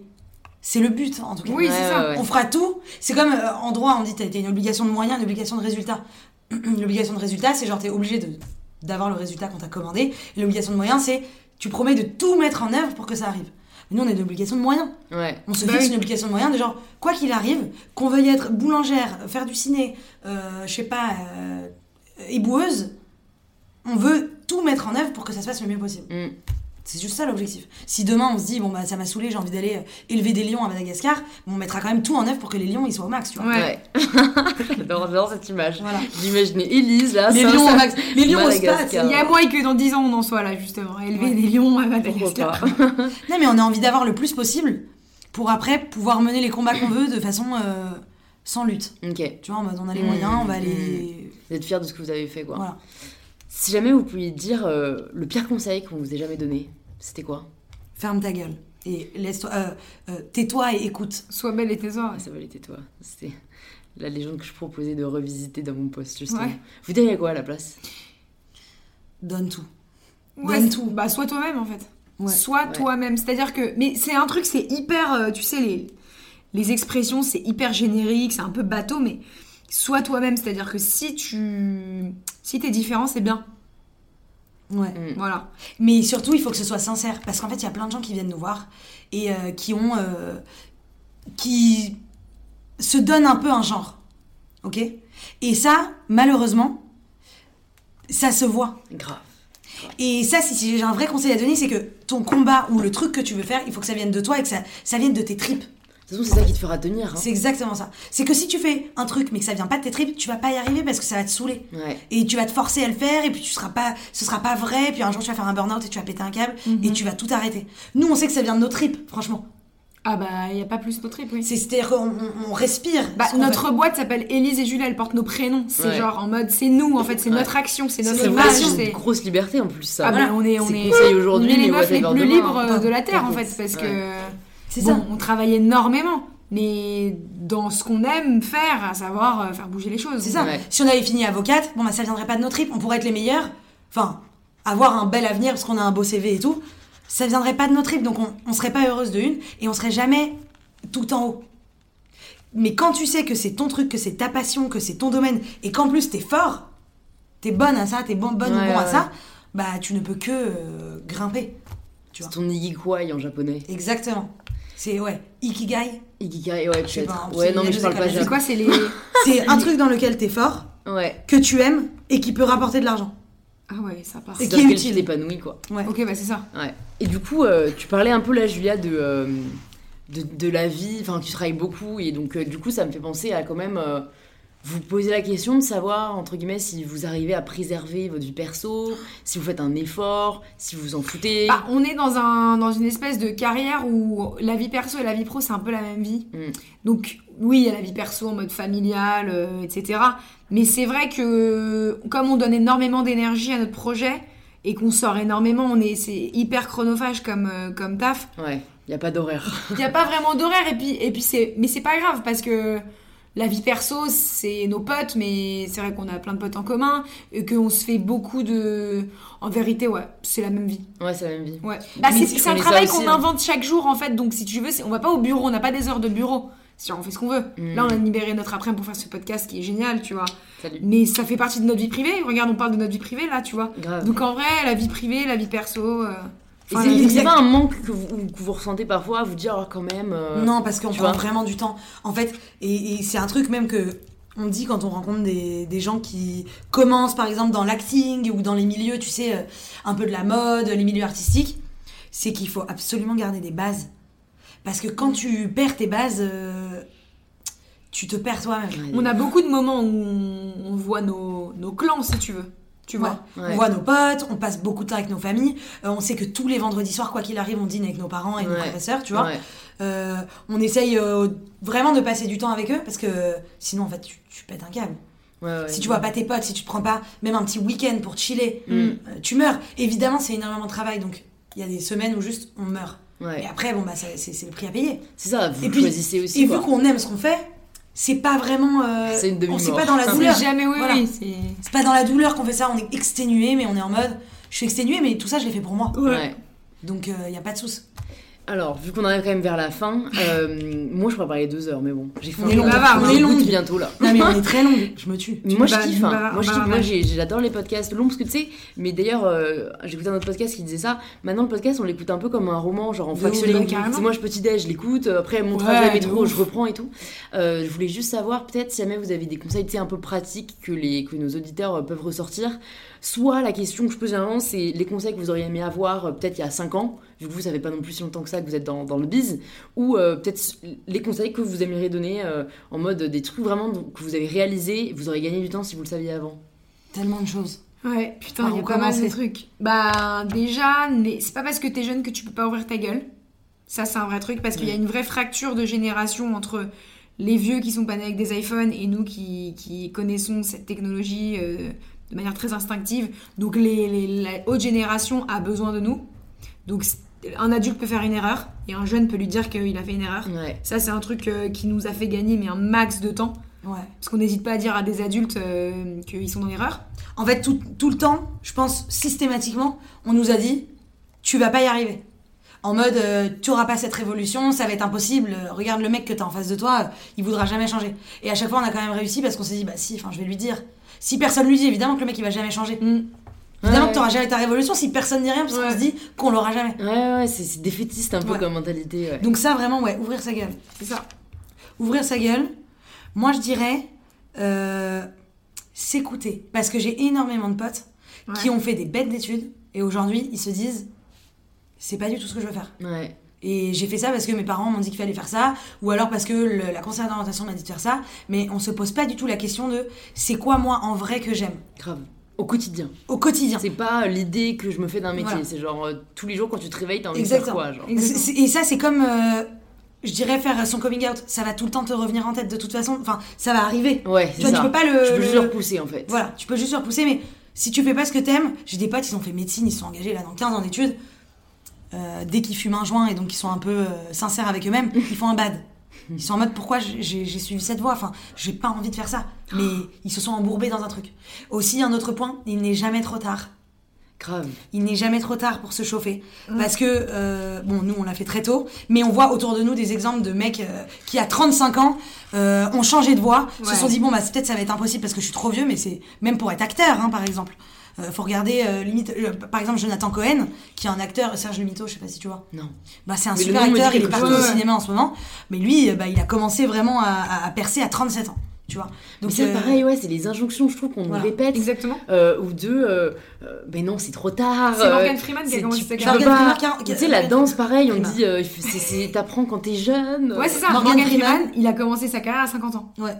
c'est le but en tout cas. Oui, c'est Ouais, ça. ouais, ouais. On fera tout. C'est comme euh, en droit, on dit t'as une obligation de moyens, une obligation de résultat. [CLEARS THROAT] L'obligation de résultat, c'est genre t'es obligé de d'avoir le résultat qu'on t'a commandé. Et l'obligation de moyens, c'est tu promets de tout mettre en œuvre pour que ça arrive. Nous, on a une obligation de moyens. Ouais. On se Bah fixe oui. une obligation de moyens de genre, quoi qu'il arrive, qu'on veuille être boulangère, faire du ciné, euh, je sais pas, euh, éboueuse, on veut tout mettre en œuvre pour que ça se passe le mieux possible. Mm. C'est juste ça l'objectif. Si demain on se dit, bon bah ça m'a saoulé, j'ai envie d'aller euh, élever des lions à Madagascar, bon, on mettra quand même tout en œuvre pour que les lions ils soient au max, tu vois. Ouais. [LAUGHS] j'adore, cette image. Voilà. D'imaginer Élise là, Les ça, lions ça- au max. Les lions au Madagascar. spat. Il y a moins que dans 10 ans on en soit là justement, élever Ouais. des lions à Pourquoi Madagascar. pas [LAUGHS] Non mais on a envie d'avoir le plus possible pour après pouvoir mener les combats qu'on veut de façon euh, sans lutte. Ok. Tu vois, en mode on a les Mm, moyens, on va mm. les. Vous êtes fiers de ce que vous avez fait quoi. Voilà. Si jamais vous pouviez dire euh, le pire conseil qu'on vous ait jamais donné, c'était quoi? Ferme ta gueule. Et laisse-toi. euh, euh, tais-toi et écoute. Sois belle et tes Ah, ça valait toi. C'était la légende que je proposais de revisiter dans mon poste justement. Ouais. Vous diriez quoi à la place? Donne tout. Ouais, Donne tout. Bah, sois toi-même en fait. Ouais. Sois Ouais. toi-même. C'est-à-dire que. Mais c'est un truc, c'est hyper. euh, tu sais, les, les expressions, c'est hyper générique, c'est un peu bateau, mais sois toi-même. C'est-à-dire que si tu. Si t'es différent, c'est bien. Ouais. Mm. Voilà. Mais surtout, il faut que ce soit sincère. Parce qu'en fait, il y a plein de gens qui viennent nous voir et euh, qui ont. euh, qui se donnent un peu un genre. Ok? Et ça, malheureusement, ça se voit. Grave. Et ça, si, si j'ai un vrai conseil à donner, c'est que ton combat ou le truc que tu veux faire, il faut que ça vienne de toi et que ça, ça vienne de tes tripes. De toute façon, c'est ça qui te fera tenir. hein. C'est exactement ça. C'est que si tu fais un truc mais que ça vient pas de tes tripes, tu vas pas y arriver parce que ça va te saouler. Ouais. Et tu vas te forcer à le faire et puis tu seras pas, ce sera pas vrai. Puis un jour tu vas faire un burn-out et tu vas péter un câble et tu vas tout arrêter. Nous, on sait que ça vient de nos tripes, franchement. Ah bah, il n'y a pas plus de trip, oui. C'est- C'est-à-dire qu'on on- on respire. Bah, notre fait. boîte s'appelle Élise et Julie, elle porte nos prénoms. C'est Ouais. genre en mode, c'est nous, en fait, c'est Ouais. notre action, c'est C'est notre C'est une image. passion. une c'est- grosse liberté en plus ça. Ah bah, Voilà. on est, on C'est est, conseil on est les meufs les plus libres de la terre, en fait, parce que. C'est bon, ça. on travaille énormément, mais dans ce qu'on aime faire, à savoir euh, faire bouger les choses. C'est ça. Ouais. Si on avait fini avocate, bon bah ça viendrait pas de nos tripes. On pourrait être les meilleurs. Enfin, avoir un bel avenir parce qu'on a un beau CV et tout. Ça viendrait pas de nos tripes. Donc on, on serait pas heureuse de une et on serait jamais tout en haut. Mais quand tu sais que c'est ton truc, que c'est ta passion, que c'est ton domaine et qu'en plus t'es fort, t'es bonne à ça, t'es bon, bonne Ouais, ou bon à ouais. ça, bah tu ne peux que euh, grimper. Tu vois. C'est ton ikigai en japonais. Exactement. C'est ouais, ikigai. Ikigai, ouais, Je sais peut-être. pas, Ouais, c'est- non, mais je parle pas. C'est quoi, c'est les. C'est un truc dans lequel t'es fort, Ouais. que tu aimes et qui peut rapporter de l'argent. Ah ouais, ça part. Et C'est qui est utile. tu t'épanouis, quoi. Ouais. Ok, bah c'est ça. Ouais. Et du coup, euh, tu parlais un peu là, Julia, de, euh, de, de la vie. Enfin, tu travailles beaucoup. Et donc, euh, du coup, ça me fait penser à quand même euh, vous poser la question de savoir, entre guillemets, si vous arrivez à préserver votre vie perso, si vous faites un effort, si vous vous en foutez. Bah, on est dans, un, dans une espèce de carrière où la vie perso et la vie pro, c'est un peu la même vie. Mm. Donc, oui, il y a la vie perso en mode familial, euh, etc. Mais c'est vrai que comme on donne énormément d'énergie à notre projet et qu'on sort énormément, on est, c'est hyper chronophage comme, euh, comme taf. Ouais, il n'y a pas d'horaire. Il n'y a pas vraiment d'horaire et puis, et puis c'est, mais c'est pas grave parce que la vie perso, c'est nos potes, mais c'est vrai qu'on a plein de potes en commun et qu'on se fait beaucoup de. En vérité, ouais, c'est la même vie. Ouais, c'est la même vie. Ouais. Bah, c'est un travail qu'on hein. invente chaque jour en fait, donc si tu veux, on va pas au bureau, on n'a pas des heures de bureau. Genre, on fait ce qu'on veut. Mm. Là, on a libéré notre après pour faire ce podcast qui est génial, tu vois. Salut. Mais ça fait partie de notre vie privée. Regarde, on parle de notre vie privée là, tu vois. Grave. Donc en vrai, la vie privée, la vie perso. euh, enfin, c'est- pas un manque que vous, que vous ressentez parfois, à vous dire oh, quand même. euh, Non, parce qu'on prend vois. vraiment du temps. En fait, et, et c'est un truc même que on dit quand on rencontre des, des gens qui commencent par exemple dans l'acting ou dans les milieux, tu sais, euh, un peu de la mode, les milieux artistiques, c'est qu'il faut absolument garder des bases. Parce que quand tu perds tes bases, euh, tu te perds toi-même. On a beaucoup de moments où on, on voit nos, nos clans, si tu veux. Tu vois. Ouais. Ouais. On voit nos potes, on passe beaucoup de temps avec nos familles. euh, on sait que tous les vendredis soirs, quoi qu'il arrive, on dîne avec nos parents et nos Ouais. frères et sœurs, tu vois. Ouais. Euh, on essaye euh, vraiment de passer du temps avec eux parce que sinon, en fait, tu, tu pètes un câble. Ouais, ouais. Si tu vois pas tes potes, si tu te prends pas même un petit week-end pour chiller, Mm. euh, tu meurs. Évidemment, c'est énormément de travail, donc il y a des semaines où juste on meurt. Ouais. Et après, bon, bah, c'est c'est le prix à payer. C'est ça, vous Et puis- choisissez aussi. Et quoi. vu qu'on aime ce qu'on fait, c'est pas vraiment. euh, C'est une on demi-mort. c'est pas dans la douleur. Jamais, oui, Voilà. oui. c'est- C'est pas dans la douleur qu'on fait ça, on est exténué, mais on est en mode. Je suis exténué, mais tout ça, je l'ai fait pour moi. Ouais. Donc, il y a pas de souci. Alors, vu qu'on arrive quand même vers la fin, euh, [LAUGHS] moi je pourrais parler deux heures, mais bon, j'ai faim. On est long, bavard, on est long. bientôt là. Non mais on est très long, [LAUGHS] je me tue. Moi je kiffe, hein. moi je kiffe, moi j'adore les podcasts longs parce que tu sais, mais d'ailleurs euh, j'écoutais un autre podcast qui disait ça, maintenant le podcast on l'écoute un peu comme un roman, genre en fractionné, bah, moi je petit déj, je l'écoute, après mon Ouais, trajet de métro je reprends et tout. Euh, je voulais juste savoir peut-être si jamais vous avez des conseils tu sais, un peu pratiques que, les, que nos auditeurs euh, peuvent ressortir, soit la question que je pose généralement c'est les conseils que vous auriez aimé avoir euh, peut-être il y a 5 ans, vu que vous savez pas non plus si longtemps que ça que vous êtes dans, dans le biz, ou euh, peut-être les conseils que vous aimeriez donner euh, en mode des trucs vraiment que vous avez réalisé, vous aurez gagné du temps si vous le saviez avant. Tellement de choses. Ouais, putain, il y a pas mal de trucs. Bah, déjà, c'est pas parce que t'es jeune que tu peux pas ouvrir ta gueule. Ça, c'est un vrai truc parce qu'il y a une vraie fracture de génération entre les vieux qui sont pas nés avec des iPhones et nous qui, qui connaissons cette technologie euh, de manière très instinctive. Donc, les, les- la haute génération a besoin de nous. Donc, un adulte peut faire une erreur et un jeune peut lui dire qu'il a fait une erreur. Ouais. Ça, c'est un truc euh, qui nous a fait gagner mais un max de temps. Ouais. Parce qu'on n'hésite pas à dire à des adultes euh, qu'ils sont dans l'erreur. En fait, tout, tout le temps, je pense systématiquement, on nous a dit tu vas pas y arriver. En mode euh, tu auras pas cette révolution, ça va être impossible. Regarde le mec que t'as en face de toi, il voudra jamais changer. Et à chaque fois, on a quand même réussi parce qu'on s'est dit bah si, enfin je vais lui dire. Si personne lui dit, évidemment que le mec il va jamais changer. Évidemment Ouais. que t'auras jamais ta révolution si personne dit rien parce qu'on se dit qu'on l'aura jamais. Ouais, ouais, c'est c'est défaitiste un peu Ouais. comme mentalité. Ouais. Donc ça vraiment ouais, ouvrir sa gueule. C'est ça. Ouvrir sa gueule. Moi je dirais euh, s'écouter parce que j'ai énormément de potes Ouais. qui ont fait des bêtes d'études et aujourd'hui ils se disent c'est pas du tout ce que je veux faire. Ouais. Et j'ai fait ça parce que mes parents m'ont dit qu'il fallait faire ça, ou alors parce que le- la conseillère d'orientation m'a dit de faire ça, mais on se pose pas du tout la question de c'est quoi moi en vrai que j'aime? Grave. Au quotidien. au quotidien. C'est pas l'idée que je me fais d'un métier, Voilà. c'est genre euh, tous les jours quand tu te réveilles, t'as envie de faire quoi genre? Et ça c'est comme euh, je dirais faire son coming out, ça va tout le temps te revenir en tête de toute façon, enfin ça va arriver. Ouais, c'est ça. tu peux pas le. Tu peux juste le- repousser en fait. Voilà, tu peux juste le repousser, mais si tu fais pas ce que t'aimes, j'ai des potes, ils ont fait médecine, ils sont engagés là dans 15 ans d'études. Euh, dès qu'ils fument un joint et donc ils sont un peu euh, sincères avec eux-mêmes, [LAUGHS] ils font un bad. Ils sont en mode pourquoi j'ai suivi cette voie? Enfin, j'ai pas envie de faire ça. Mais ils se sont embourbés dans un truc. Aussi, un autre point, il n'est jamais trop tard. Grave. Il n'est jamais trop tard pour se chauffer. Parce que, euh, bon, nous, on l'a fait très tôt, mais on voit autour de nous des exemples de mecs euh, qui, à 35 ans, euh, ont changé de voie, se sont dit, bon, bah, peut-être ça va être impossible parce que je suis trop vieux, mais c'est même pour être acteur, hein, par exemple. Euh, faut regarder, euh, limite, euh, par exemple, Jonathan Cohen, qui est un acteur, Serge Le Mito, je sais pas si tu vois. Non. Bah, c'est un Mais super acteur, il est partout chose. au Ouais. cinéma en ce moment, mais lui, bah, il a commencé vraiment à, percer à 37 ans, tu vois. Donc euh, pareil, ouais, c'est les injonctions, je trouve, qu'on voilà. nous répète. Exactement. Euh, ou deux, euh, non, c'est trop tard. C'est Morgan Freeman qui a c'est- commencé tu- sa carrière. Tu sais, la danse, pareil, on Freeman. dit, euh, il c'est- c'est- t'apprends quand t'es jeune. Ouais, c'est ça. Morgan Morgan, Freeman. Freeman, il a commencé sa carrière à 50 ans. Ouais.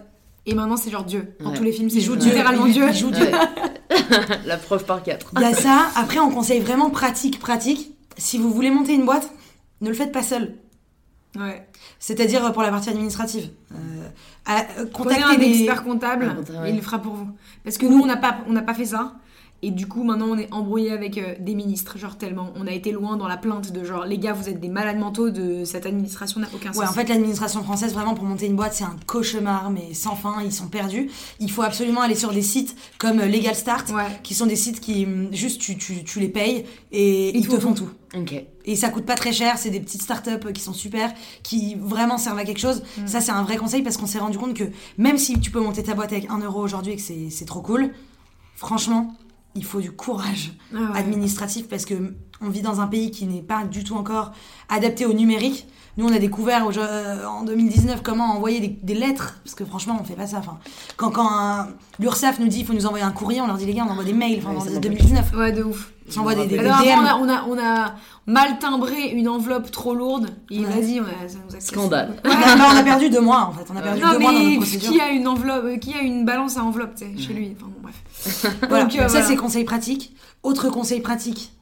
Et maintenant, c'est genre Dieu. Dans Ouais. tous les films, c'est Il joue Dieu. Littéralement Dieu. il joue Dieu. [LAUGHS] La preuve par quatre. Il y a ça. Après, on conseille vraiment pratique, pratique. Si vous voulez monter une boîte, ne le faites pas seul. Ouais. C'est-à-dire euh, pour la partie administrative. Euh, à- euh, Prenez contactez un des... expert comptable et ouais. il le fera pour vous. Parce que nous, on n'a pas, on n'a pas fait ça. Et du coup, maintenant, on est embrouillé avec euh, des ministres, genre tellement. On a été loin dans la plainte de genre, les gars, vous êtes des malades mentaux de cette administration n'a aucun sens. Ouais, en fait, l'administration française, vraiment, pour monter une boîte, c'est un cauchemar, mais sans fin, ils sont perdus. Il faut absolument aller sur des sites comme euh, Legal Start, Ouais. qui sont des sites qui, hum, juste, tu, tu, tu les payes et Ils ils te font tout. tout. Ok. Et ça coûte pas très cher, c'est des petites startups qui sont super, qui vraiment servent à quelque chose. Ça, c'est un vrai conseil parce qu'on s'est rendu compte que même si tu peux monter ta boîte avec 1 euro aujourd'hui et que c'est trop cool, franchement, il faut du courage Ah ouais. administratif parce que on vit dans un pays qui n'est pas du tout encore adapté au numérique. Nous, on a découvert au- euh, en 2019 comment envoyer des, des lettres, parce que franchement, on fait pas ça. Enfin, quand quand l'URSSAF nous dit il faut nous envoyer un courrier, on leur dit les gars, on envoie des mails. Enfin, Ouais, ça en m'en 2019, Ouais, de ouf. on envoie des, des, des Alors après, DM. on a, on, a, on a mal timbré une enveloppe trop lourde. Et Ouais. vas-y, ça nous a. Scandale. Ouais, on a perdu deux mois en fait. On a perdu Non, deux mois dans notre procédure. qui a une enveloppe, euh, qui a une balance à enveloppe, tu sais, chez lui? Enfin bon, bref. Voilà, Donc, euh, donc ça voilà. c'est conseil pratique. Autre conseil pratique.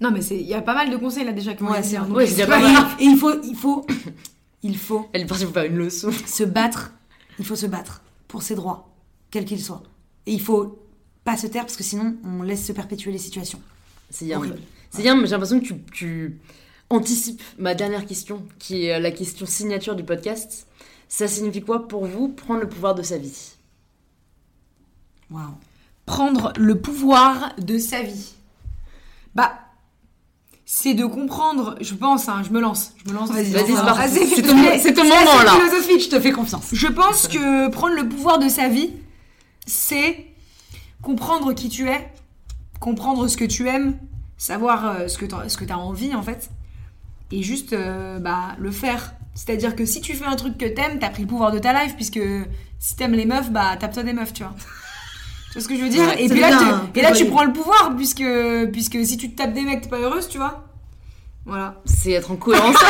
Non, mais c'est- il y a pas mal de conseils là déjà qui Ouais, c'est Ouais, déjà pas. Et il faut, il faut, il faut Elle est partie pour faire une leçon. se battre. Il faut se battre pour ses droits, quels qu'ils soient. Et il faut pas se taire parce que sinon on laisse se perpétuer les situations. C'est bien. C'est bien, mais j'ai l'impression que tu, tu anticipes ma dernière question, qui est la question signature du podcast. Ça signifie quoi pour vous prendre le pouvoir de sa vie? Waouh. Prendre le pouvoir de sa vie. Bah, c'est de comprendre, je pense, hein, je me lance, je me lance. Vas-y, Vas-y, c'est parti. c'est- ton, c'est ton moment là. Philosophique, je te fais confiance. Je pense que prendre le pouvoir de sa vie, c'est comprendre qui tu es, comprendre ce que tu aimes, savoir euh, ce que tu ce que as envie en fait, et juste euh, bah, le faire. C'est-à-dire que si tu fais un truc que t'aimes, t'as pris le pouvoir de ta life, puisque si t'aimes les meufs, bah tape-toi des meufs, tu vois. Tu vois ce que je veux dire Ouais, Et puis là, tu- un et là tu prends le pouvoir, puisque, puisque si tu te tapes des mecs, t'es pas heureuse, tu vois. Voilà. C'est être en cohérence. [LAUGHS]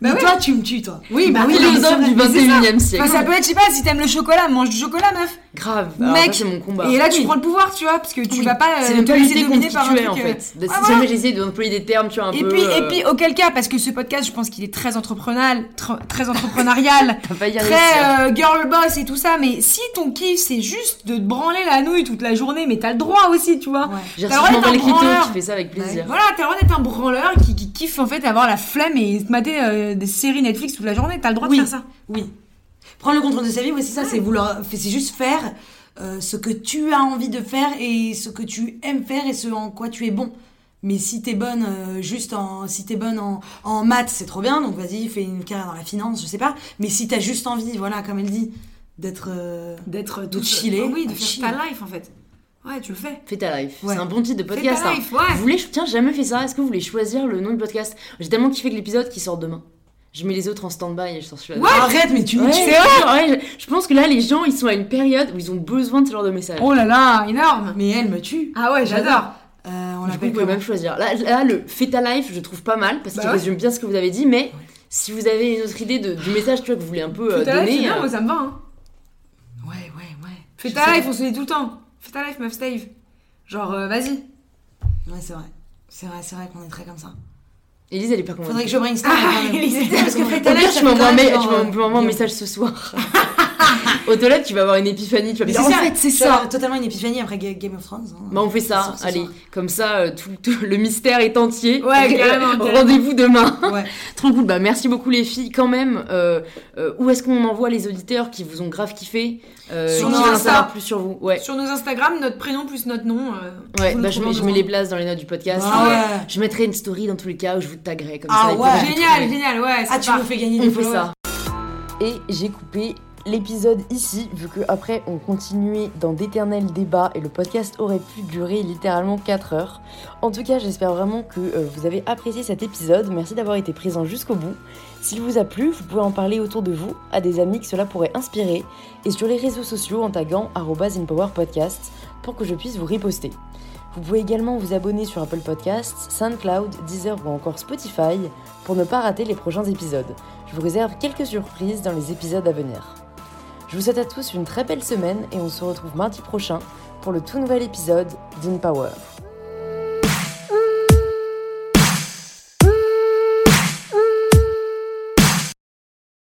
Mais Bah toi, tu me tues, toi. Oui, bah oui, Philosophe mais du c'est ça. 21 e siècle. Enfin, ça peut être, je sais pas, si t'aimes le chocolat, mange du chocolat, meuf. Grave. Mec, ça, c'est mon combat. Et là, tu Oui. prends le pouvoir, tu vois, parce que tu Oui. vas pas euh, te laisser dominer par un truc. en fait. Ah, si voilà. jamais j'essaie d'employer des termes, tu vois, un Et peu. puis, et euh, puis, auquel cas, parce que ce podcast, je pense qu'il est très entrepreneurial, tr- très entrepreneurial, [LAUGHS] très euh, girl boss et tout ça, mais si ton kiff c'est juste de te branler la nouille toute la journée, mais t'as le droit aussi, tu vois. J'ai reçu le qui fait ça avec plaisir. Voilà, t'as le droit d'être un branleur qui, qui kiffe en fait avoir la flemme et se mater euh, des séries Netflix toute la journée, t'as le droit Oui. de faire ça. Oui. Prendre le contrôle de sa vie, oui, c'est ça, c'est vouloir, c'est juste faire euh, ce que tu as envie de faire et ce que tu aimes faire et ce en quoi tu es bon. Mais si t'es bonne euh, juste en, si t'es bonne en, en maths, c'est trop bien, donc vas-y, fais une carrière dans la finance, je sais pas. Mais si t'as juste envie, voilà, comme elle dit, d'être, euh, D'être De toute- chiller. Ah oui, de faire ta life en fait. Ouais, tu le fais. Fais ta life. Ouais. C'est un bon titre de Fais podcast. ta hein. life, ouais. Vous voulez, tiens, j'ai jamais fait ça. Est-ce que vous voulez choisir le nom du podcast? J'ai tellement kiffé que l'épisode qui sort demain. Je mets les autres en stand-by et je sors celui-là. Ouais. arrête, mais tu me Ouais, tues. c'est vrai, ouais, je je pense que là, les gens, ils sont à une période où ils ont besoin de ce genre de message. Oh là là, énorme. Mais elle me tue. Ah ouais, j'adore. Euh, on Du coup, vous pouvez même choisir. Là, là, le Fais ta life, je trouve pas mal parce Bah qu'il ouais. résume bien ce que vous avez dit, mais si vous avez une autre idée de, du message tu vois, que vous voulez un peu euh, life, donner. bien, euh, moi ça me va. Hein. Ouais, ouais, ouais. Fais Je ta sais life, on se le dit tout le temps. Fais ta life, meuf Stave. Genre, euh, vas-y. Ouais, c'est vrai. C'est vrai, c'est vrai qu'on est très comme ça. Élise, elle est pas convaincue. Faudrait que je brainstorm. Ah. Élise, Parce que [LAUGHS] Fred tu m'envoies un, message ce soir. [LAUGHS] [LAUGHS] Aux toilettes, tu vas avoir une épiphanie. Tu vas Mais en ça, fait, c'est ça. Totalement une épiphanie après Ga- Game of Thrones. hein. Bah on fait ça, allez, soir. comme ça euh, tout, tout- [LAUGHS] le mystère est entier. Ouais. [LAUGHS] Rendez-vous demain. Ouais. Trop cool, bah merci beaucoup les filles quand même. Euh, euh, où est-ce qu'on envoie les auditeurs qui vous ont grave kiffé Sur nos Insta. plus sur vous? Ouais, Sur nos Instagram, notre prénom plus notre nom. ouais bah je mets, je les places dans les notes du podcast. Ah ouais. Je mettrai une story dans tous les cas où je vous taguerai comme Ah ça. ouais. Génial, génial, ouais. Ah, tu nous fais gagner On des fait followers. ça. Et j'ai coupé l'épisode ici, vu que après on continuait dans d'éternels débats et le podcast aurait pu durer littéralement 4 heures. En tout cas, j'espère vraiment que euh, vous avez apprécié cet épisode. Merci d'avoir été présent jusqu'au bout. S'il vous a plu, vous pouvez en parler autour de vous, à des amis que cela pourrait inspirer, et sur les réseaux sociaux en taguant @inpowerpodcast pour que je puisse vous reposter. Vous pouvez également vous abonner sur Apple Podcasts, SoundCloud, Deezer ou encore Spotify pour ne pas rater les prochains épisodes. Je vous réserve quelques surprises dans les épisodes à venir. Je vous souhaite à tous une très belle semaine et on se retrouve mardi prochain pour le tout nouvel épisode d'InPower.